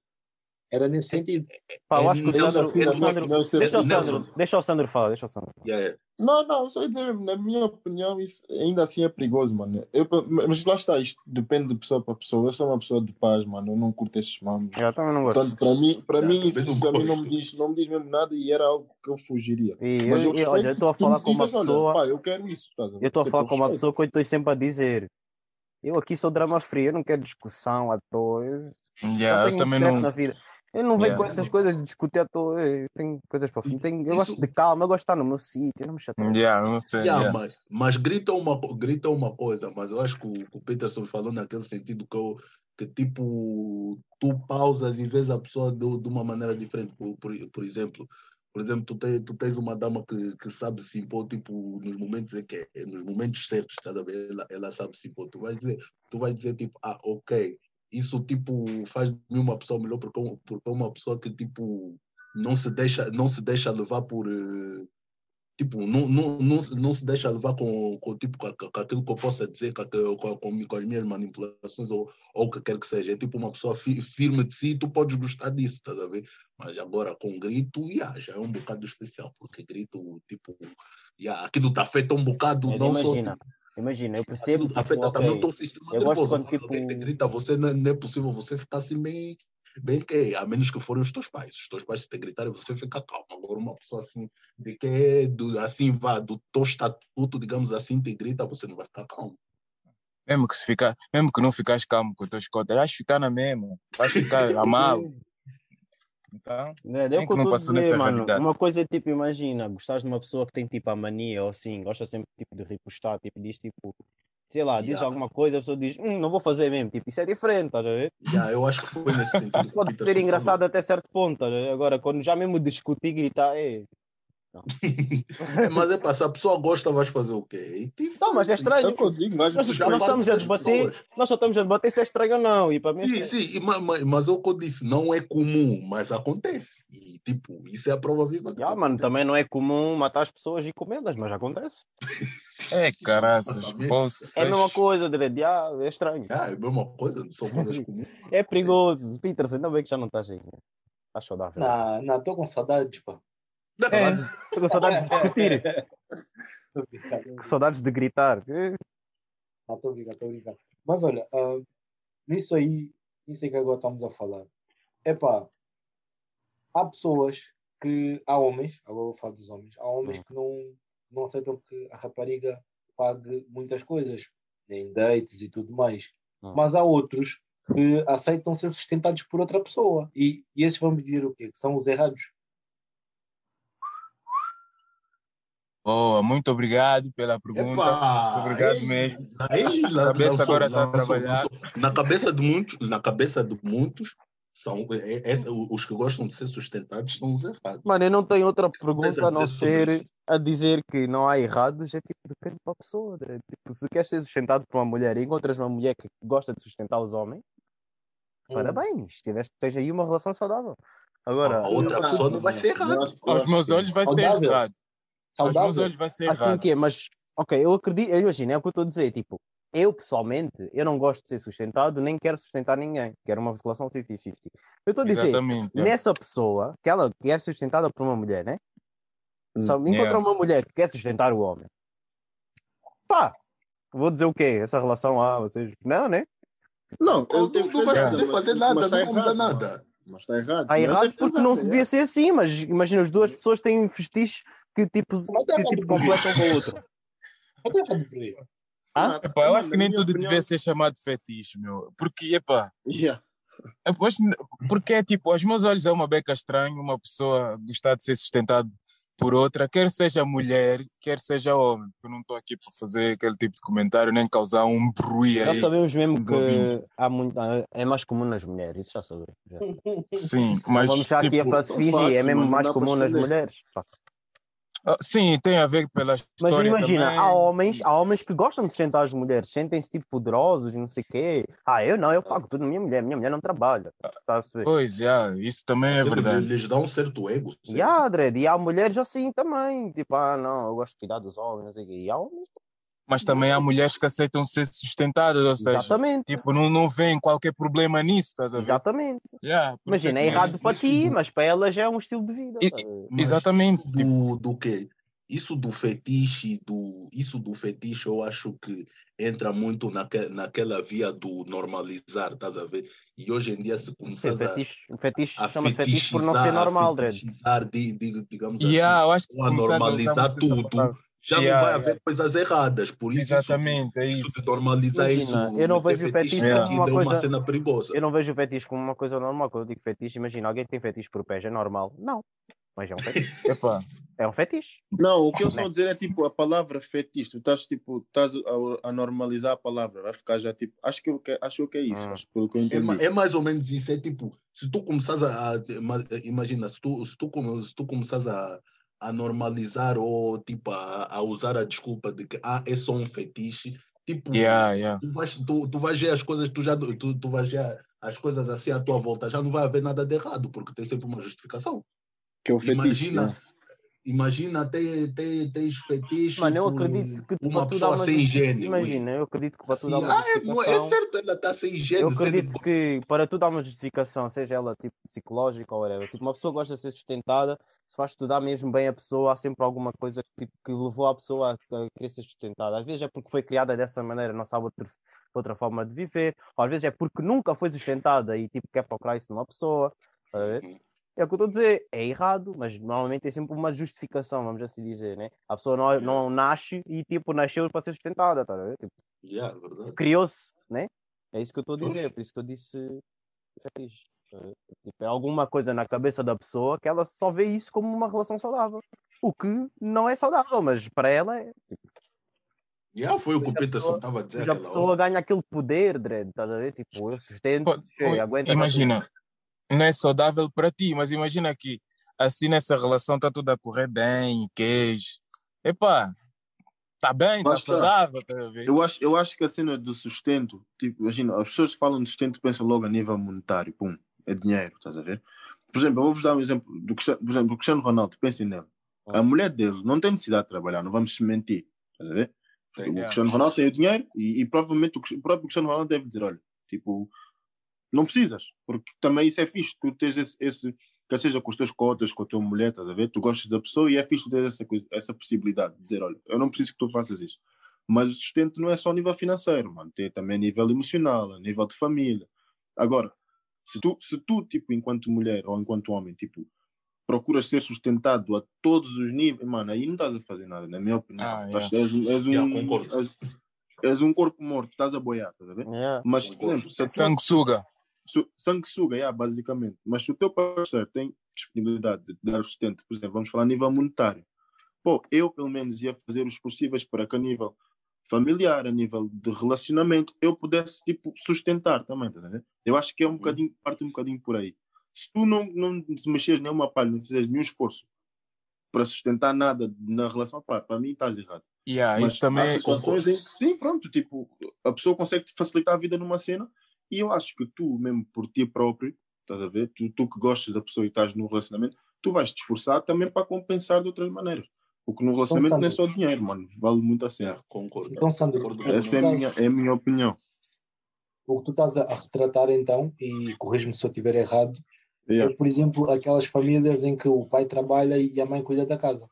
Era nesse sentido. Pá, eu É acho que o Sandro, é ser- deixa o. Sandro, deixa o Sandro falar, deixa o Sandro. Yeah, yeah. Não, não, só dizer mesmo, na minha opinião, isso ainda assim é perigoso, mano. Eu, mas lá está, isto depende de pessoa para pessoa. Eu sou uma pessoa de paz, mano. Eu não curto esses mamos. Eu também não gosto. Portanto, para mim, para Não, mim isso, a mim não me, diz, não me diz mesmo nada e era algo que eu fugiria. E Mas eu, eu e, olha, eu estou a falar com uma digas, olha, pessoa, pá, eu quero isso. estás a ver? eu estou a falar com uma respeito. pessoa que eu estou sempre a dizer. Eu aqui sou drama frio, eu não quero discussão à toa. Eu já Yeah, tenho eu muito também não. na vida. Eu não venho Yeah. com essas coisas de discutir à toa. Eu tenho coisas para fim. Tenho, eu gosto de calma, eu gosto de estar no meu sítio, não me chateio. Yeah, não sei, Yeah, yeah. Mas, mas grita, uma, grita uma coisa, mas eu acho que o, que o Peterson falou naquele sentido que, eu, que tipo, tu pausas e vês a pessoa de, de uma maneira diferente. Por, por, por exemplo, por exemplo, tu, te, tu tens uma dama que, que sabe se impor, tipo, nos momentos em que nos momentos certos, ver? Ela, ela sabe se impor. Tu vais dizer, tu vais dizer tipo, ah, ok, isso tipo faz de mim uma pessoa melhor porque, porque é uma pessoa que tipo não se deixa, não se deixa levar por eh, tipo, não, não, não, não se deixa levar com, com, tipo, com, com- aquilo que eu possa dizer, com, com, com, as minhas manipulações ou, ou o que quer que seja. É tipo uma pessoa fi- firme de si, tu podes gostar disso, estás a ver? Mas agora com grito, yeah, já é um bocado especial, porque grito, tipo, yeah, aquilo está feito um bocado, Mas não só. Imagina, eu percebo, Aquilo está tipo, também o teu sistema eu gosto nervoso. quando, Quando alguém te tipo- grita, você não, não é possível você ficar assim bem, bem que a menos que forem os teus pais. Os teus pais se te gritarem, você fica calmo. Agora uma pessoa assim, de que é do, assim vá, do teu estatuto, digamos assim, te grita, você não vai ficar calmo. Mesmo que, se ficar, mesmo que não ficas calmo com o teu escote, vais ficar na mesma. Vais ficar <laughs> a mal. Então, É, é o que eu não passou dizer, mano. realidade? Uma coisa é tipo, imagina, gostares de uma pessoa que tem tipo a mania ou assim, gosta sempre tipo, de repostar, tipo, diz tipo, sei lá, diz Yeah. alguma coisa, a pessoa diz, hum, não vou fazer mesmo, tipo, isso é diferente, estás a ver? Yeah, eu acho que foi nesse <laughs> sentido. Isso pode ser engraçado até certo ponto, ver? Agora, quando já mesmo discutir e gritar, é. É, mas é para se a pessoa gosta, vais fazer o quê? Tipo, Não, mas é É estranho. digo, mas Nós, estamos a debater, pessoas. nós só estamos a debater se é estranho ou não, e para mim é Sim, estranho. sim, e ma- ma- mas é o que eu disse, não é comum, mas acontece. E tipo, isso é a prova viva Já, mano, também não é comum matar as pessoas e comê-las, mas acontece. <laughs> é caraças. É a mesma coisa, Dredd, já, é estranho. Ah, é a mesma coisa, não são coisas comuns. <laughs> É perigoso. Peterson, ainda bem que já não estás aí. né? Estás saudável. Não, não, estou com saudades, pá. Saudades, tô com saudades de discutir, Tô brincando, tô com saudades de gritar. Estou brincando, estou brincando. Mas olha, ah, nisso aí, nisso aí que agora estamos a falar, é pá, há pessoas que, há homens, agora vou falar dos homens, há homens Hum. que não, não aceitam que a rapariga pague muitas coisas, nem dates e tudo mais. Hum. Mas há outros que aceitam ser sustentados por outra pessoa. E, e esses vão me dizer o quê? Que são os errados. Boa, muito obrigado pela pergunta. Epá, Obrigado ei, mesmo. ei, A cabeça lançou, agora está a lançou, trabalhar. lançou. Na cabeça de muitos, na cabeça de muitos, são, é- é- os que gostam de ser sustentados são os errados. Mano, eu não tenho outra pergunta a não sobre ser a dizer que não há errados. É tipo, depende para a pessoa. Dredd. Tipo, se queres ser sustentado por uma mulher e encontras uma mulher que gosta de sustentar os homens, Hum. parabéns. Tiveste, tens aí uma relação saudável. Agora, A outra eu- pessoa não vai ser errada. Aos meus olhos vai ser errado. Aos Saudável. olhos vai ser assim errado. que é, mas ok, eu acredito, eu imagino, é o que eu estou a dizer, tipo, eu pessoalmente, eu não gosto de ser sustentado, nem quero sustentar ninguém, quero uma relação 50-50. Eu estou a dizer, Exatamente. é. nessa pessoa, que ela que é sustentada por uma mulher, né? Só Hum, encontrar yeah. uma mulher que quer sustentar o homem. Pá, vou dizer o quê? Essa relação, ah, vocês. Não, né? Não, Não, teve não vai poder mas- fazer mas nada, está não vai mudar nada. Mas está errado. Está Mas errado porque não devia é. ser assim, mas imagina, as duas pessoas têm um fetiche que tipo, que, tipo completam com o outro. <laughs> Não tem errado por aí. Ah? Epá, eu acho que nem tudo devia ser chamado de fetiche, meu. Porque, epá, Yeah. Depois, porque é tipo, aos meus olhos é uma beca estranha uma pessoa gostar de ser sustentado por outra, quer seja mulher, quer seja homem. Eu não estou aqui para fazer aquele tipo de comentário, nem causar um bruí Já sabemos mesmo ouvintes. que há muito, é mais comum nas mulheres, isso já sabemos. já. <laughs> Sim, Não mas vamos já aqui a tipo, fazer fingir, é mesmo mais comum nas mulheres. pá. Ah, sim, tem a ver pela Mas história imagina, também. há homens, há homens que gostam de sustentar as mulheres, sentem-se tipo poderosos não sei o quê. Ah, eu não, eu pago tudo na minha mulher, minha mulher não trabalha. Está a perceber? Pois, já, isso também é Ele- verdade. Lhes dá um certo ego. sim. E há, Dredd, e há mulheres assim também. Tipo, ah, não, eu gosto de cuidar dos homens, não sei o quê. E há homens, Mas também há mulheres que aceitam ser sustentadas, ou seja, exatamente. tipo, não, não veem qualquer problema nisso, estás a ver? Exatamente. Yeah, isso Imagina, é que- errado para ti, mas para elas é um estilo de vida. E- a Exatamente. Tipo, do, do quê? Isso do fetiche, do, isso do fetiche, eu acho que entra muito naque, naquela via do normalizar, estás a ver? E hoje em dia, se Sim, começares a, fetiche, um fetiche a chama-se fetiche por não ser a normal, Dredd. digamos yeah, eu acho que assim, a a normalizar tudo, palavra- já Yeah, não vai yeah. haver coisas erradas. Por isso, Exatamente, é isso, isso. isso de normalizar Imagina, isso, eu não vejo o fetiche como uma é coisa- uma cena perigosa. Eu não vejo o fetiche como uma coisa normal. Quando eu digo fetiche, imagina, alguém que tem fetiche por pés, é normal? Não. Mas é um fetiche. <laughs> Epá, É um fetiche. Não, o que eu estou a dizer é tipo a palavra fetiche. Tu estás tipo, estás a, a normalizar a palavra, vai ficar já tipo. Acho que, eu acho que é isso, Hum. acho que pelo que eu É, entendi. é mais ou menos isso, é tipo, se tu começares a, a- ima- imagina, se tu, se tu, se tu começares a, a normalizar ou tipo a, a usar a desculpa de que ah, é só um fetiche, tipo, yeah, yeah. tu, vais, tu, tu vais ver as coisas, tu já tu, tu vais ver as coisas assim à tua volta, já não vai haver nada de errado, porque tem sempre uma justificação. Que é o fetiche. Imagina, né? imagina ter, ter, tens fetiche Mano, eu acredito que uma pessoa uma sem higiene. Imagina, eu acredito que para tu Assim, dar uma ah, é, é justificação. certo, ela está sem higiene. Eu sendo acredito que para tu dar uma justificação, seja ela tipo psicológica ou whatever, tipo, uma pessoa gosta de ser sustentada, se vais estudar mesmo bem a pessoa, há sempre alguma coisa que, tipo, que levou a pessoa a, querer ser sustentada. Às vezes é porque foi criada dessa maneira, não sabe outra, outra forma de viver, ou às vezes é porque nunca foi sustentada e tipo quer procurar isso numa pessoa. tá? Uhum. É o que eu estou a dizer, é errado, mas normalmente tem sempre uma justificação, vamos assim dizer, né? A pessoa não, não nasce e tipo nasceu para ser sustentada, tá a? Tipo, Yeah, verdade. criou-se, né? É isso que eu estou a dizer, por isso que eu disse? Tipo, é alguma coisa na cabeça da pessoa que ela só vê isso como uma relação saudável. O que não é saudável, mas para ela é. Tipo, Yeah, foi o que o Peterson pessoa- estava a dizer. a pessoa hora. ganha aquele poder, Dredd, estás a ver? Tipo, eu sustento, Pô, aguenta. imagina, não é saudável para ti, mas imagina que assim nessa relação está tudo a correr bem, queijo. Epá, tá bem, está Lá está. saudável, tá a ver? Eu acho, eu acho que a cena do sustento, tipo, imagina, as pessoas que falam de sustento pensam logo a nível monetário, pum, é dinheiro, estás a ver? Por exemplo, eu vou-vos dar um exemplo do Cristiano, por exemplo, o Cristiano Ronaldo, pensem nele. A mulher dele não tem necessidade de trabalhar, não vamos se mentir, estás a ver? Tem. O Yeah. Cristiano Ronaldo tem o dinheiro e, e provavelmente o, o próprio Cristiano Ronaldo deve dizer, olha, tipo, não precisas, porque também isso é fixe, tu tens esse, esse quer seja com os teus cotas, com a tua mulher, estás a ver? Tu gostas da pessoa e é fixe ter essa, coisa, essa possibilidade de dizer, olha, eu não preciso que tu faças isso. Mas o sustento não é só a nível financeiro, mano, tem também a nível emocional, a nível de família. Agora, se tu, se tu, tipo, enquanto mulher ou enquanto homem, tipo, procuras ser sustentado a todos os níveis, mano, aí não estás a fazer nada, na minha opinião. Ah, Estás- és, um- és um, Yeah, és, és um corpo morto, estás a boiar, estás a ver? Yeah. Mas, por exemplo, se Sanguessuga. su- sanguessuga, yeah, basicamente. Mas se o teu parceiro tem disponibilidade de dar sustento, por exemplo, vamos falar a nível monetário, pô, eu pelo menos ia fazer os possíveis para que a nível familiar, a nível de relacionamento, eu pudesse tipo, sustentar também, tá? Eu acho que é um bocadinho, parte um bocadinho por aí. Se tu não, não te mexeres nenhuma palha, não fizeres nenhum esforço para sustentar nada na relação, pá, para mim estás errado. Yeah, Mas isso também há é- situações em que sim, pronto, tipo, a pessoa consegue te facilitar a vida numa cena e eu acho que tu, mesmo por ti próprio, estás a ver, tu, tu que gostas da pessoa e estás num relacionamento, tu vais te esforçar também para compensar de outras maneiras. Porque no relacionamento não é só dinheiro, mano, vale muito a cena. Concordo. Então, Sandro, Concordo Essa é a minha, é a minha opinião. o que tu estás a, retratar então, e corrijo-me se eu estiver errado, Yeah. é, por exemplo, aquelas famílias em que o pai trabalha e a mãe cuida da casa.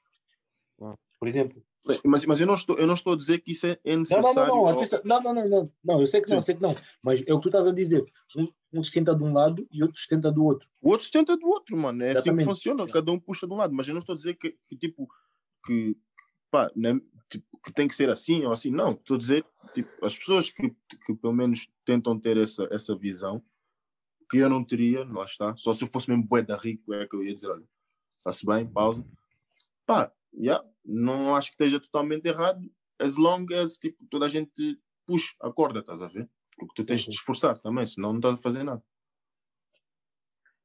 Por exemplo. Mas, mas eu, não estou, eu não estou a dizer que isso é, é Não, necessário. não, não, não, não, não, não, não, não, eu sei que não, eu Sim. sei que não, mas é o que tu estás a dizer. Um, um sustenta de um lado e outro sustenta do outro. O outro sustenta do outro, mano. É assim Exatamente. que funciona. Cada um puxa de um lado. Mas eu não estou a dizer que, que, tipo, que, pá, né, tipo, que tem que ser assim ou assim. Não. Estou a dizer, tipo, as pessoas que, que pelo menos tentam ter essa, essa visão, que eu não teria, lá está. Só se eu fosse mesmo bué da rico, é que eu ia dizer, olha, está-se bem, pausa. pá, yeah, não acho que esteja totalmente errado, as long as tipo, toda a gente puxa a corda, estás a ver? Porque tu tens de te esforçar também, senão não estás a fazer nada.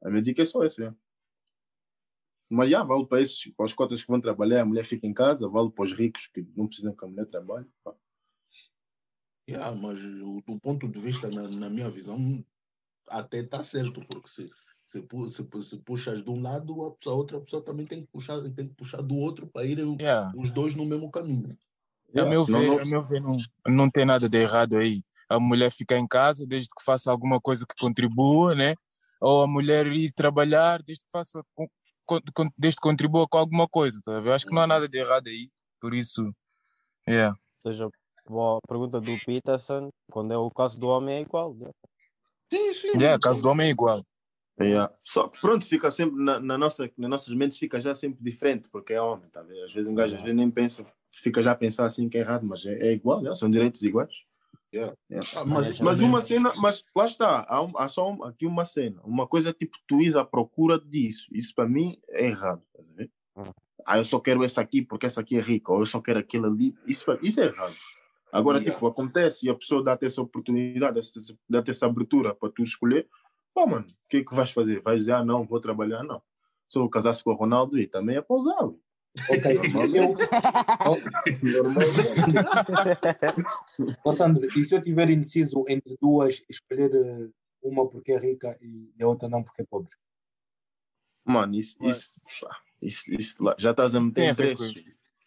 A minha dica é só essa, yeah. Mas já, vale para esses, para os cotas que vão trabalhar, a mulher fica em casa, vale para os ricos que não precisam que a mulher trabalhe. pá. Yeah, mas o, o ponto de vista, na, na minha visão, até está certo, porque se, se, se, se puxas de um lado, a, pessoa- a outra pessoa também tem que puxar, tem que puxar do outro para irem Yeah. os dois no mesmo caminho. A Yeah, meu senão ver, não- a meu ver não, não tem nada de errado aí. A mulher ficar em casa desde que faça alguma coisa que contribua, né? Ou a mulher ir trabalhar desde que faça desde que contribua com alguma coisa, tá ver? Acho que não há nada de errado aí. Por isso, yeah. Ou seja, a pergunta do Peterson, quando é o caso do homem, é igual. né? Sim, sim. Yeah, caso do homem é igual. Yeah. Só que pronto, fica sempre na, na nossa, nas nossas mentes fica já sempre diferente, porque é homem, tá a ver? Às vezes um gajo às vezes nem pensa, fica já a pensar assim que é errado, mas é, é igual, yeah, são direitos iguais. Yeah. Yeah. Ah, mas Mas uma cena, mas lá está, há, um- há só um- aqui uma cena. Uma coisa é tipo, tu ires à procura disso. Isso para mim é errado. ver? Ah. Ah, eu só quero essa aqui porque essa aqui é rica, ou eu só quero aquele ali. Isso, pra- isso é errado. Agora, Yeah. tipo, acontece e a pessoa dá-te essa oportunidade, dá-te essa abertura para tu escolher. Pô, mano, o que é que vais fazer? Vais dizer, ah, não, vou trabalhar? Não. Se eu casasse com o Ronaldo, e também é para usar. ué. Ok, e se eu, Sandro, e se eu tiver indeciso entre duas, escolher eh, uma porque é rica e a outra não porque é pobre? Mano, isso, isso, isso, isso lá, já estás a meter ver interesses.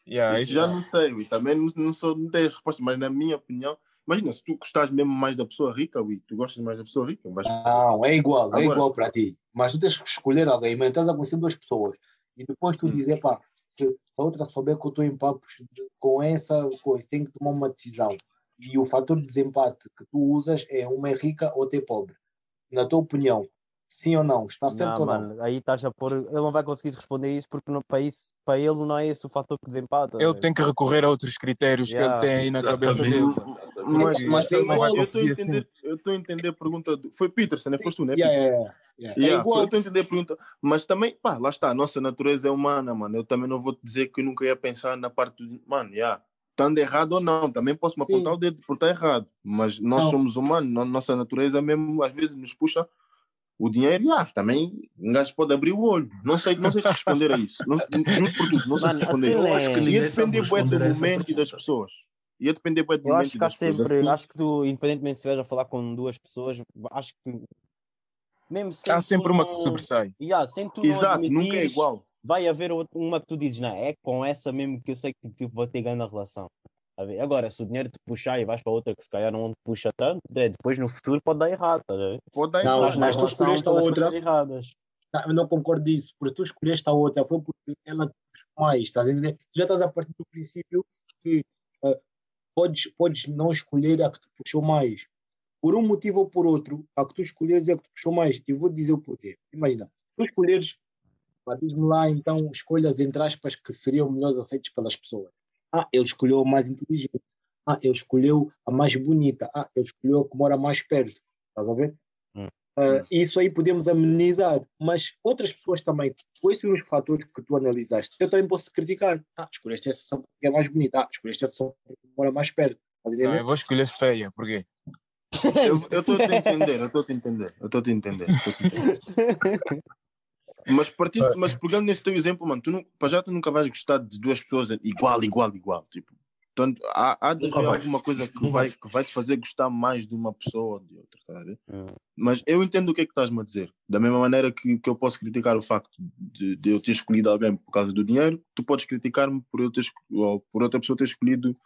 Yeah, Isso isso- já não sei, também não, não, sou, não tenho resposta, mas na minha opinião, imagina, se tu gostas mesmo mais da pessoa rica, ui, tu gostas mais da pessoa rica, vais Não, é igual, é Agora- igual para ti. Mas tu tens que escolher alguém, mas estás a conhecer duas pessoas e depois tu Hum. dizer, pá, a outra souber que eu estou em papos com essa coisa, tem que tomar uma decisão. E o fator de desempate que tu usas é uma é rica, outra é pobre. Na tua opinião, sim ou não? Está certo Não, ou não? mano, aí estás a pôr. Ele não vai conseguir responder isso porque no país, para ele não é esse o fator que desempata. Ele né? tem que recorrer a outros critérios Yeah. que ele tem aí na cabeça dele. Mas, mas é eu igual, eu estou a conseguir entender, assim. eu estou a entender a pergunta. Do, foi Peterson, né? Foste tu, né? Yeah, yeah, yeah, yeah. Yeah, É igual. Eu estou a entender a pergunta, mas também, pá, lá está, a nossa natureza é humana, mano. Eu também não vou te dizer que eu nunca ia pensar na parte do. Mano, já, estando errado ou não, também posso me Sim. apontar o dedo por estar errado, mas nós Não. somos humanos, no- nossa natureza mesmo às vezes nos puxa o dinheiro e ah, também um gajo pode abrir o olho. Não sei, não sei responder a isso. Não, juro por tudo, não sei Mano, responder. assim, Eu acho que Ia depender do momento e das pessoas. Ia depender do Eu momento acho que há das pessoas. sempre, acho que tu, independentemente se estiveres a falar com duas pessoas, acho que mesmo sem Há sempre uma que se não- sobressai. Yeah, sem tu não Exato, nunca é admitires, igual. vai haver outra- uma que tu dizes, não, é com essa mesmo que eu sei que tipo, vou ter ganho na relação. A ver? Agora, se o dinheiro te puxar e vais para outra que se calhar não te puxa tanto, é, depois no futuro pode dar errado. Tá? Pode dar Não, errado. Na mas tu escolheste a outra. erradas. Tá, eu não concordo disso, porque tu escolheste a outra, foi porque ela te puxou mais, estás a entender? Tu já estás a partir do princípio que ah, podes, podes não escolher a que te puxou mais. Por um motivo ou por outro, a que tu escolheres é a que te puxou mais. E vou dizer o porquê. Imagina, tu escolheres, diz-me lá então escolhas entre aspas que seriam melhores aceites pelas pessoas. Ah, ele escolheu a mais inteligente. Ah, ele escolheu a mais bonita. Ah, ele escolheu a que mora mais perto. Estás a ver? Ah, isso aí podemos amenizar, mas outras pessoas também, com esses mesmos fatores que tu analisaste, eu também posso criticar. Ah, escolheste essa só porque é mais bonita. Ah, escolheste essa só porque mora mais perto. Não, eu vou escolher feia, porquê? Eu estou a te entender, eu estou a te entender, eu estou a te entender. <laughs> Mas, partindo, mas pegando nesse teu exemplo, mano, tu não, para já tu nunca vais gostar de duas pessoas igual, igual, igual. Tipo, portanto, há, há de haver vais. alguma coisa que Nunca vai, que vai te fazer gostar mais de uma pessoa ou de outra, tá? Hum. Mas eu entendo o que é que estás-me a dizer. Da mesma maneira que, que eu posso criticar o facto de, de eu ter escolhido alguém por causa do dinheiro, tu podes criticar-me por, eu ter, ou por outra pessoa ter escolhido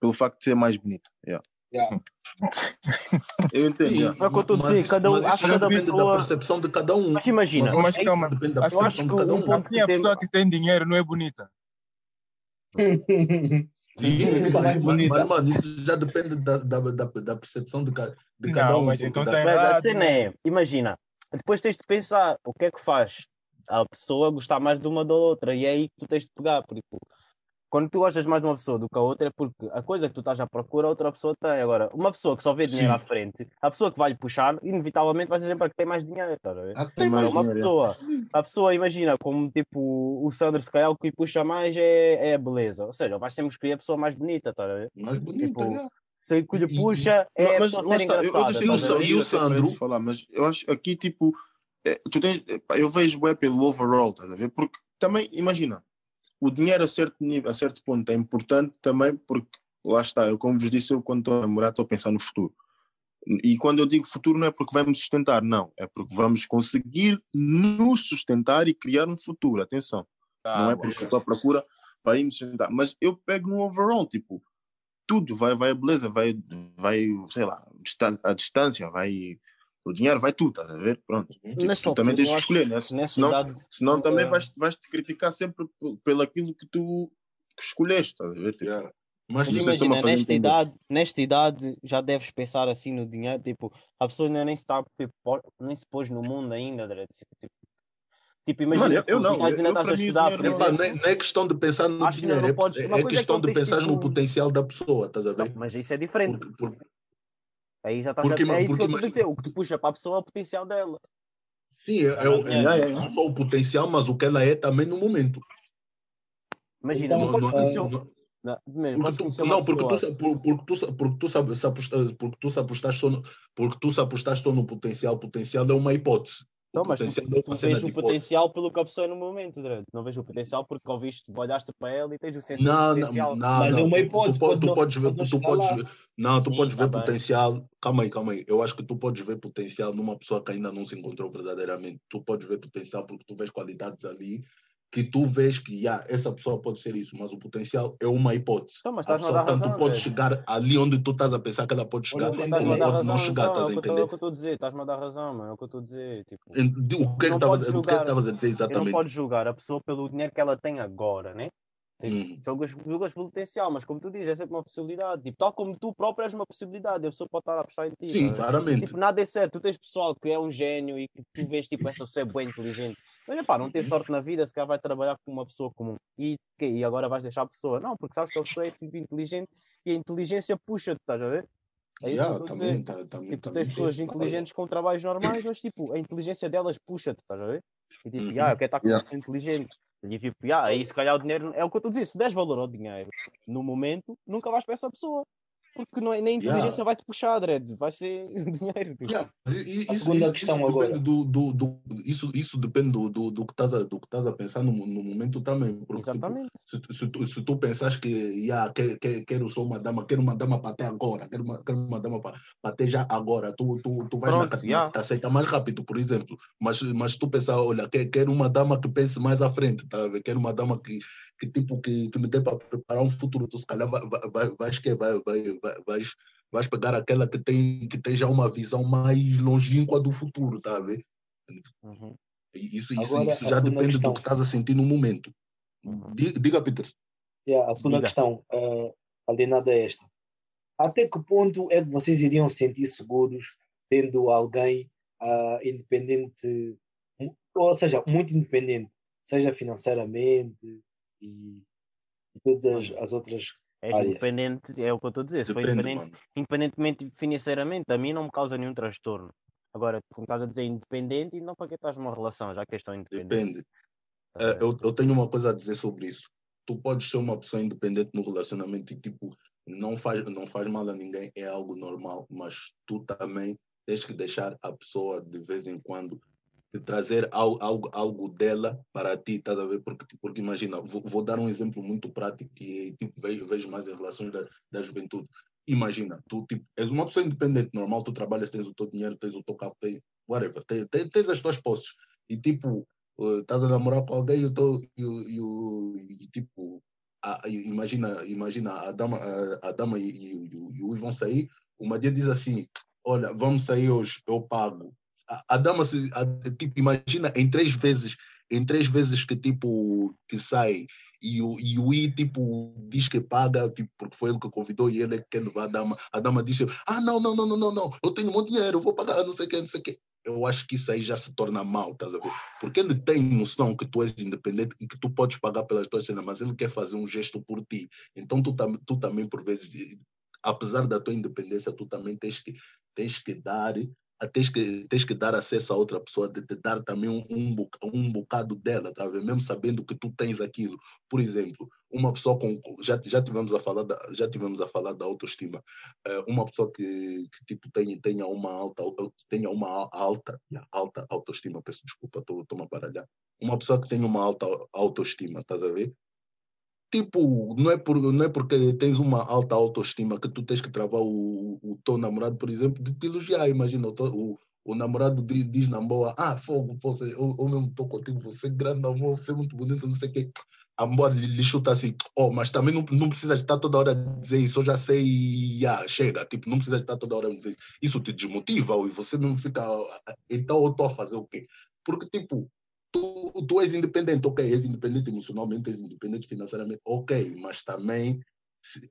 pelo facto de ser mais bonita. Yeah. Yeah. <laughs> Eu. É que eu estou a dizer, mas- cada um- mas acho cada depende pessoa- da percepção de cada um. Mas imagina, Mas Mas calma, depende da eu acho percepção que de cada um. ponto Assim, a tem- pessoa que tem dinheiro não é bonita. Sim, mas, mas, mano, isso já depende da, da, da, da percepção de, ca- de cada Não, um. mas então da- tá Mas a cena né? é, imagina, depois tens de pensar o que é que faz a pessoa gostar mais de uma da outra, e é aí que tu tens de pegar, porque quando tu gostas mais de uma pessoa do que a outra, é porque a coisa que tu estás à procura, a outra pessoa tem. Agora, uma pessoa que só vê dinheiro Sim. à frente, a pessoa que vai lhe puxar, inevitavelmente vai ser sempre a que tem mais dinheiro. Tá a ver? Tem mais uma dinheiro, pessoa, a pessoa, imagina, como tipo o Sandro, se calhar o que lhe puxa mais é, é a beleza. Ou seja, vai sempre escolher a pessoa mais bonita, tá a ver? mais bonita. Tipo, já. Se o que lhe E- puxa é a mas pessoa lá ser eu, eu engraçada. tá a de e o Sandro? falar, mas eu acho que aqui, tipo, é, tu tens, eu vejo bem pelo overall, estás a ver? Porque também, imagina, o dinheiro a certo, nível, a certo ponto é importante também porque, lá está, eu como vos disse, eu quando estou a namorar estou a pensar no futuro. E quando eu digo futuro não é porque vamos sustentar, não, é porque vamos conseguir nos sustentar e criar um futuro, atenção. não é porque estou à procura para ir me sustentar. Mas eu pego no overall, tipo, tudo vai, vai a beleza, vai, vai, sei lá, a distância, vai o dinheiro, vai tudo, estás a ver? Pronto. Tipo, Nessa tu também tens que escolher, né? que Nessa Senão, idade, senão também eh, vais, vais te criticar sempre pelo aquilo que tu que escolheste, estás a ver? Tipo, Yeah. Mas imagina, nesta idade, nesta idade já deves pensar assim no dinheiro, tipo, a pessoa ainda nem se está, tipo, nem se pôs no mundo ainda, Dredd, tipo, tipo, imagina, Mano, eu- eu tu não, ainda eu- eu, estás a estudar, dinheiro exemplo, não, é, não é questão de pensar no Acho que dinheiro, é, podes- é é que questão não de pensar no tipo- potencial da pessoa, estás a ver? Não, mas isso é diferente, Por- por- aí já estás, porque é isso porque que eu estou a imagina- dizer, o que tu puxa para a pessoa é o potencial dela, sim, é, é, é Yeah, yeah, não só o potencial, mas o que ela é também no momento. imagina, Então, não Não, não- não- não, porque tu, não, porque tu, porque tu, porque tu se apostaste só no potencial, potencial é uma hipótese. O Não, mas tu, é tu uma vês de o hipótese. potencial pelo que a pessoa é no momento, Dredd. não vejo o potencial porque ouviste, olhaste para ela e tens o senso Não, do não, potencial. não, Mas é não. uma Tu- hipótese, Tu, tu não- podes ver, não tu podes ver, não, tu Sim, podes tá ver bem. potencial. Calma aí, calma aí. Eu acho que tu podes ver potencial numa pessoa que ainda não se encontrou verdadeiramente. Tu podes ver potencial porque tu vês qualidades ali que tu vês que yeah, essa pessoa pode ser isso, mas o potencial é uma hipótese. Então, mas A estás-me a pessoa tanto razão, pode Dredd. chegar ali onde tu estás a pensar que ela pode chegar, Olha, como pode razão, não chegar, então, é estás o a tô- é o entender? que eu estou a dizer, estás-me a dar razão, mano, é o que eu estou a dizer. Tipo, O que é que estavas o que é que estavas a dizer e não exatamente? podes julgar a pessoa pelo dinheiro que ela tem agora, né? Hum. julgas, julgas pelo potencial, mas como tu dizes, é sempre uma possibilidade. Tipo, tal como tu próprio és uma possibilidade, a pessoa pode estar a apostar em ti. Sim, ver? claramente. Tipo, nada é certo. Tu tens pessoal que é um gênio e que tu vês, tipo, essa pessoa é bem inteligente. Mas, pá, não teve Uhum. sorte na vida, se calhar vai trabalhar com uma pessoa comum. E, e agora vais deixar a pessoa? Não, porque sabes que a pessoa é tipo, inteligente e a inteligência puxa-te, estás a ver? É isso Yeah, que eu estou a também, dizer. tá- também, Tipo, tu também tens pessoas tem. inteligentes com trabalhos normais, mas tipo, a inteligência delas puxa-te, estás a ver? E tipo, Uhum. ah, eu quero estar com Yeah. pessoa inteligente. E tipo, ah, aí se calhar o dinheiro, é o que eu estou a dizer, se des valor ao dinheiro no momento, nunca vais para essa pessoa. Porque não é, nem a inteligência Yeah. vai te puxar, Dredd, vai ser <laughs> dinheiro. Tipo. Yeah, e- e- A Isso, segunda isso- questão isso agora. depende do, do, do- isso, isso depende do, do, do que estás a, do que estás a pensar no, no momento também. Porque, tipo, Exatamente. se, tu- se, tu, se tu pensas que yeah, que, que, quero só uma dama, quero uma dama para ter agora, quero uma, quero uma dama para, ter já agora, tu, tu, tu vais na Pronto, catinha yeah. que te aceita mais rápido, por exemplo. Mas, mas se tu pensar, olha, que, quero uma dama que pense mais à frente, tá? quero uma dama que, que, tipo, que, que me dê para preparar um futuro, tu se calhar vai, vai, vai, vais, que vai, vai, vai, vais, pegar aquela que tem, que tem já uma visão mais longínqua do futuro, tá a ver? Uhum. Isso, isso, Agora, isso já depende questão. do que estás a sentir no momento. Uhum. Di- Diga, Peter. Yeah, a segunda Diga. questão, uh, alienada é esta. Até que ponto é que vocês iriam se sentir seguros tendo alguém ah, independente, ou seja, muito independente, seja financeiramente e, e todas as outras. És Área. independente, é o que eu estou a dizer. Depende, independente, independentemente financeiramente, a mim não me causa nenhum transtorno. Agora, como estás a dizer independente, e não para que estás numa relação, já que és tão independente. Depende. É, ver? eu, eu tenho uma coisa a dizer sobre isso. Tu podes ser uma pessoa independente no relacionamento e, tipo, não faz, não faz mal a ninguém, é algo normal, mas tu também tens que deixar a pessoa, de vez em quando, de trazer algo, algo, algo dela para ti, estás a ver? Porque, porque imagina, vou, vou dar um exemplo muito prático e tipo, vejo, vejo mais em relações da, da juventude. Imagina, tu tipo, és uma pessoa independente, normal, tu trabalhas, tens o teu dinheiro, tens o teu carro, tens, whatever, tens, tens, tens as tuas posses. E tipo, eh, estás a namorar com alguém e, o e, e, tipo, a- imagina, imagina a dama, a, a dama e, e, e e o vão sair, uma dia diz assim, olha, vamos sair hoje, eu pago. A, dama, se, a- tipo, imagina em três vezes, em três vezes que tipo, que sai e o, e o I, tipo, diz que paga, tipo, porque foi ele que convidou e ele é que quer levar a dama. A dama diz, ah, não, não, não, não, não, não, eu tenho muito dinheiro, eu vou pagar, não sei que, não sei que. eu acho que isso aí já se torna mal, estás a ver? Porque ele tem noção que tu és independente e que tu podes pagar pelas tuas cenas, mas ele quer fazer um gesto por ti. Então tu, tam, tu também, por vezes, apesar da tua independência, tu também tens que, tens que dar tens que, tens que dar acesso a outra pessoa, de te dar também um, um, bocado, dela, tá vendo? mesmo sabendo que tu tens aquilo. Por exemplo, uma pessoa com já já tivemos a falar da, já tivemos a falar da autoestima. Uh, uma pessoa que, que tipo tenha, tenha uma alta tenha uma alta yeah, alta autoestima, peço desculpa, estou a baralhar. Uma pessoa que tenha uma alta autoestima, estás a ver? Tipo, não é, por, não é porque tens uma alta autoestima que tu tens que travar o, o teu namorado, por exemplo, de te elogiar. Imagina, o, o, o namorado diz, diz na boa, ah, fogo, você, eu, eu mesmo estou contigo, você é grande, amor, você é muito bonito, não sei o quê. A mulher lhe chuta assim, oh, mas também não, não precisa estar toda hora a dizer isso, eu já sei, yeah, chega, tipo, não precisa estar toda hora a dizer isso. Isso te desmotiva e você não fica, então eu estou a fazer o quê? Porque, tipo, tu, tu és independente, ok, és independente emocionalmente, és independente financeiramente, ok, mas também,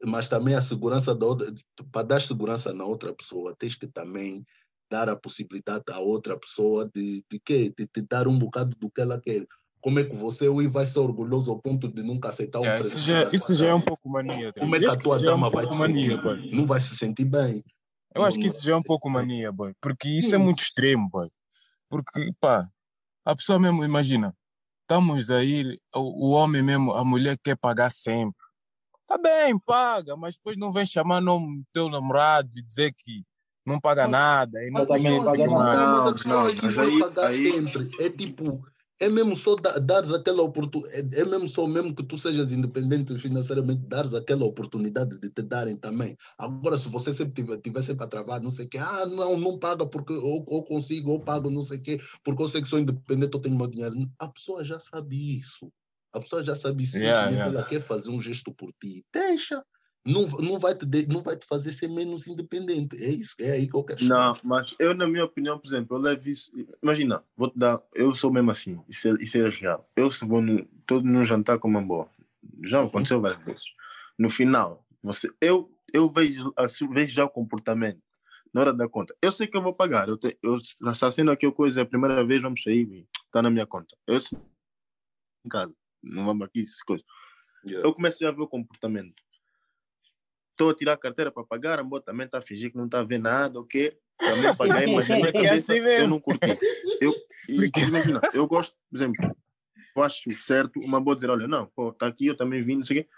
mas também a segurança da outra, para dar segurança na outra pessoa, tens que também dar a possibilidade à outra pessoa de, de quê? De te dar um bocado do que ela quer. Como é que você vai ser orgulhoso ao ponto de nunca aceitar um yeah, Isso, já, isso já é um pouco mania. Como é que a tua dama é um vai te mania, sentir? Boy. Não vai se sentir bem. Eu acho que isso já é um pouco mania, boy. Porque isso é muito extremo, boy. Porque, pá, a pessoa mesmo, imagina, estamos aí, o, o homem mesmo, a mulher quer pagar sempre. Tá bem, paga, mas depois não vem chamar nome teu namorado e dizer que não paga nada e não também paga nada. Não, não, mas aí, aí... sempre. É tipo, é mesmo só dares aquela oportunidade, é, é mesmo só mesmo que tu sejas independente financeiramente, dares aquela oportunidade de te darem também. Agora, se você sempre tiver, tiver sempre a travar, não sei o quê, ah, não, não paga porque ou, ou consigo, ou pago, não sei o quê, porque eu sei que sou independente, eu tenho meu dinheiro. A pessoa já sabe isso. A pessoa já sabe isso. Yeah, yeah. Ela quer fazer um gesto por ti. Deixa não, não, vai te, não vai te fazer ser menos independente. É isso, é aí que eu quero. Não, mas eu, na minha opinião, por exemplo, eu levo isso. Imagina, vou te dar. Eu sou mesmo assim, isso é, isso é real. Eu, se vou no, todo num jantar com uma boa, já uhum. aconteceu várias vezes. No final, você, eu, eu vejo, assim, vejo já o comportamento na hora da conta. Eu sei que eu vou pagar. Eu, te, eu assassino aqui coisa, é a primeira vez vamos sair, está na minha conta. Eu sei, em casa, não vamos aqui, coisa. Yeah. Eu começo a ver o comportamento estou a tirar a carteira para pagar, a moça também está a fingir que não está <laughs> a ver nada, o quê? Também paguei, mas na minha cabeça eu não curti. Eu, e, imagina, eu gosto, por exemplo, eu acho certo uma boa dizer, olha, não, pô, está aqui, eu também vim, não sei o quê.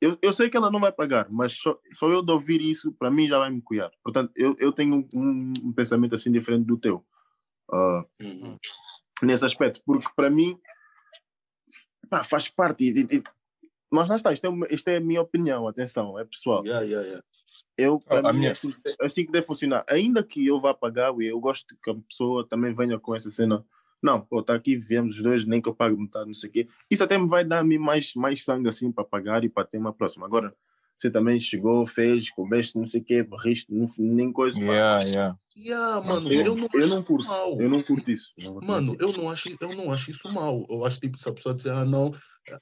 Eu, eu sei que ela não vai pagar, mas só, só eu de ouvir isso, para mim já vai me cuidar. Portanto, eu, eu tenho um, um pensamento assim diferente do teu. Uh, uhum. Nesse aspecto, porque para mim pá, faz parte. E, e, mas lá está, isto é, isto é a minha opinião, atenção, é pessoal. Yeah, yeah, yeah. Eu, para mim, minha... é, assim, é assim que deve funcionar. Ainda que eu vá pagar, eu gosto que a pessoa também venha com essa cena. Não, pô, tá aqui, viemos os dois, nem que eu pague metade, não sei o quê. Isso até me vai dar a mim mais, mais sangue assim para pagar e para ter uma próxima. Agora, você também chegou, fez, coubeste, não sei o quê, barriste, nem coisa. Yeah, yeah. Yeah, mano, eu, eu, não, eu não curto. Mal. Eu não curto isso. Mano, eu não, acho, eu não acho isso mal. Eu acho tipo, se a pessoa disser, ah, não,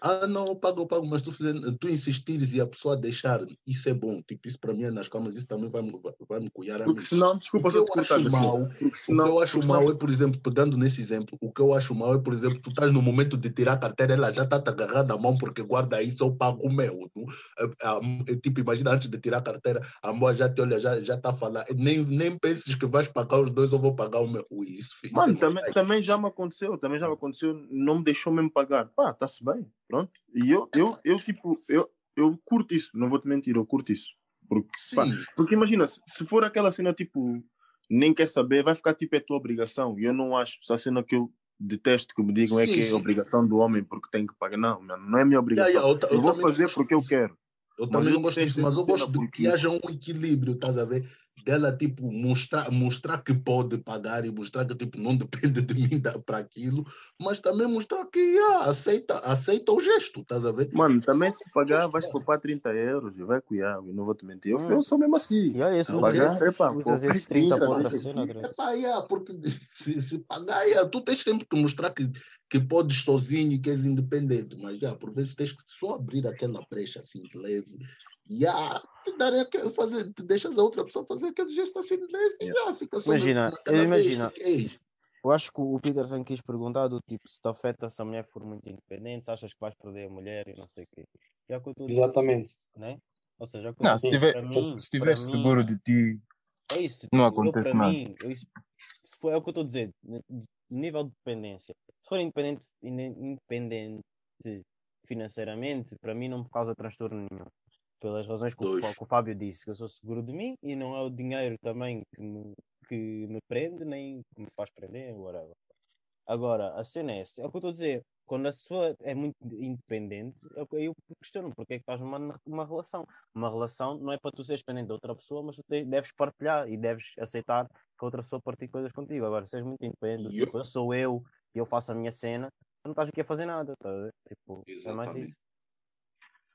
ah, não, eu pago, eu pago, mas tu, tu insistires e a pessoa deixar, isso é bom. Tipo, isso para mim é nas calmas, isso também vai, vai, vai me cuidar a Porque senão, desculpa, o que eu acho mal, senão, o que eu acho mal é, por exemplo, dando nesse exemplo, o que eu acho mal é, por exemplo, tu estás no momento de tirar a carteira, ela já está te agarrando a mão porque guarda isso, eu pago o meu. Tu, é, é, tipo, imagina antes de tirar a carteira, a mão já te olha, já está já tá a falar, nem, nem penses que vais pagar os dois, eu vou pagar o meu. Isso, filho, Mano, também, também já me aconteceu, também já me aconteceu, não me deixou mesmo pagar. Pá, está-se bem. Pronto. E eu, eu, eu tipo, eu, eu curto isso, não vou te mentir, eu curto isso. Porque, pá, porque imagina, se for aquela cena tipo, nem quer saber, vai ficar tipo, é tua obrigação. E eu não acho, essa cena que eu detesto que me digam sim, é que é obrigação do homem porque tem que pagar. Não, não é minha obrigação. Yeah, yeah, eu, eu, eu vou fazer porque eu quero. Eu também não gosto disso, mas eu gosto de que haja um equilíbrio, estás a ver? Dela tipo mostrar mostrar que pode pagar e mostrar que tipo não <laughs> depende de mim para aquilo mas também mostrar que yeah, aceita aceita o gesto estás a ver? Mano também se pagar vais poupar 30 euros e vai cuidar e não vou te mentir. Eu, hum. eu sou mesmo assim. Yeah, esse se pagar epa, esses 30 30 cena, epa, yeah, porque <laughs> se, se pagar yeah, tu tens sempre que mostrar que que podes sozinho e que és independente mas já por vezes tens que só abrir aquela brecha assim de leve e ah, te dar fazer, te deixas a outra pessoa fazer aquele gesto assim de leve e ah, fica só Imagina, na, imagina. É Eu acho que o Peterson quis perguntar do tipo se te afeta se a mulher for muito independente, se achas que vais perder a mulher e não sei o quê. E eu a Exatamente. né? Ou seja, eu Não, se a tiver, mim, estiveres mim, seguro de ti, é isso. não eu, acontece nada. mim, eu, isso- for, é o que eu estou a dizer, nível de dependência. Se for independente, inde- independente financeiramente, para mim não me causa transtorno nenhum. Pelas razões que o, que o Fábio disse, que eu sou seguro de mim e não é o dinheiro também que me, que me prende, nem que me faz prender, whatever. Agora, a cena é, essa, é o que eu estou a dizer, quando a pessoa é muito independente, é que eu questiono porque é que estás numa, numa relação. Uma relação não é para tu seres dependente de outra pessoa, mas tu te- deves partilhar e deves aceitar que a outra pessoa partilhe coisas contigo. Agora, se és muito independente, do Yup. tipo, eu sou eu e eu faço a minha cena, tu não estás aqui a fazer nada, tá? Tipo, é mais Exatamente. isso.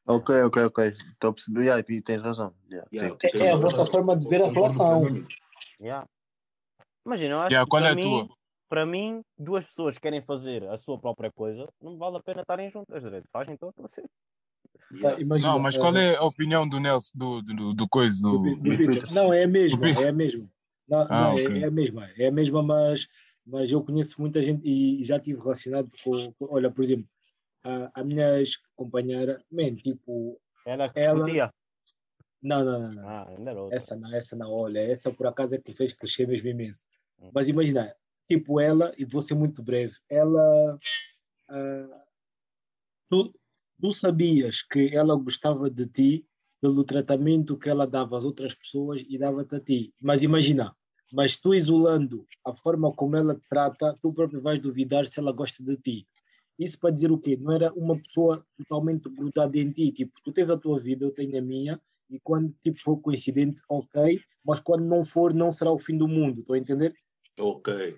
Ok, ok, ok. Estou a perceber. Yeah, e tens razão. Yeah, Yeah, tem- tem É, é a razão. vossa forma de ver a relação. Yeah. Imagina, eu acho Yeah, que qual é a mim, tua? para mim, duas pessoas que querem fazer a sua própria coisa, não vale a pena estarem juntas, direito. Fazem então você. Yeah. Imagina, Não, mas qual eh, é a opinião do Nelson, do, do, do, do coisa, do, do... Do. Não, é a mesma, é a mesma. Não, Ah, não, é- ok. é, a mesma, é a mesma, mas, mas eu conheço muita gente e já estive relacionado com, com- olha, por exemplo, a, a minha ex-companheira, man, tipo, Ela que Ela- discutia. não, não, não, não. Ah, ainda outra. Essa não, essa não, olha, essa por acaso é que fez crescer mesmo imenso. Hum. Mas imagina, tipo ela, e vou ser muito breve, ela. ah, tu, tu sabias que ela gostava de ti pelo tratamento que ela dava às outras pessoas e dava-te a ti. Mas imagina, mas tu isolando a forma como ela te trata, tu próprio vais duvidar se ela gosta de ti. Isso para dizer o quê? Não era uma pessoa totalmente grudada em ti. Tipo, tu tens a tua vida, eu tenho a minha, e quando tipo, for coincidente, ok, mas quando não for, não será o fim do mundo. Estão a entender? Ok.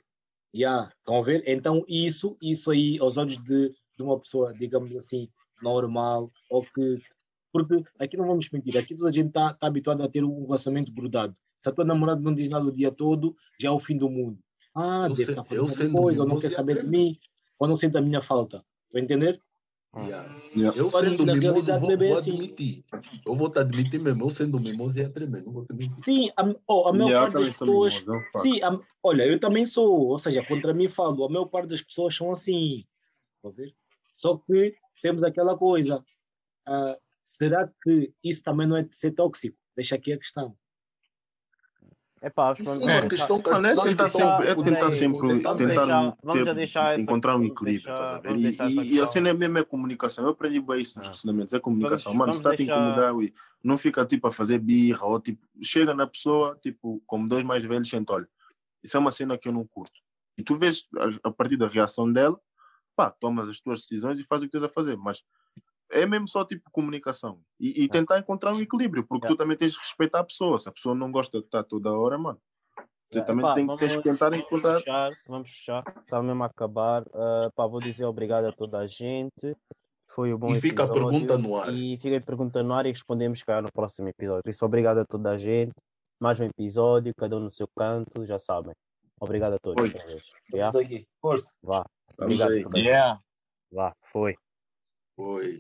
Yeah, estão a ver? Então, isso, isso aí, aos olhos de, de uma pessoa, digamos assim, normal, ou que. Porque aqui não vamos mentir, aqui toda a gente está tá habituada a ter um relacionamento grudado. Se a tua namorada não diz nada o dia todo, já é o fim do mundo. Ah, Eu deve estar eu fazendo alguma coisa, ou não quer saber de mim, ou não sente a minha falta. Estão a entender? Yeah. Yeah. Eu Mas, sendo na mimoso, realidade, vou, é bem vou assim. admitir. Eu vou te admitir mesmo. Eu sendo mimoso ia tremer. Não vou te mentir. Sim, a, oh, a maior Yeah, parte das sou pessoas. mimoso, é. Sim, a- olha, eu também sou, ou seja, contra mim falo, a maior parte das pessoas são assim, ver? Só que temos aquela coisa, ah, será que isso também não é de ser tóxico? Deixa aqui a questão. É pá, acho que vamos é uma É. questão que as é tentar sempre, é tentar sempre tentar encontrar um equilíbrio. deixar- a vamos E, e- e a cena é mesmo é comunicação. Eu aprendi bem isso nos Ah. relacionamentos, é comunicação. Vamos- Mano, se está a te deixar- incomodar, ui, não fica tipo a fazer birra ou tipo, chega na pessoa, tipo, como dois mais velhos, senta, olha, isso é uma cena que eu não curto. E tu vês a, a partir da reação dela, pá, tomas as tuas decisões e fazes o que tens a fazer. Mas é mesmo só tipo comunicação e, e tentar encontrar um equilíbrio, porque Yeah. tu também tens de respeitar a pessoa. Se a pessoa não gosta de estar toda hora, mano, você Yeah, também epá, tem, tens que tentar vamos encontrar. Fechar, vamos fechar. Está mesmo a acabar. Ah, pá, vou dizer obrigado a toda a gente. Foi um bom E fica a episódio. pergunta no ar. E fica a pergunta no ar e respondemos cá no próximo episódio. Por isso, obrigado a toda a gente. Mais um episódio, cada um no seu canto, já sabem. Obrigado a todos. Yeah? Força. Vá. Vamos Obrigado. Yeah. Vá, foi. Foi.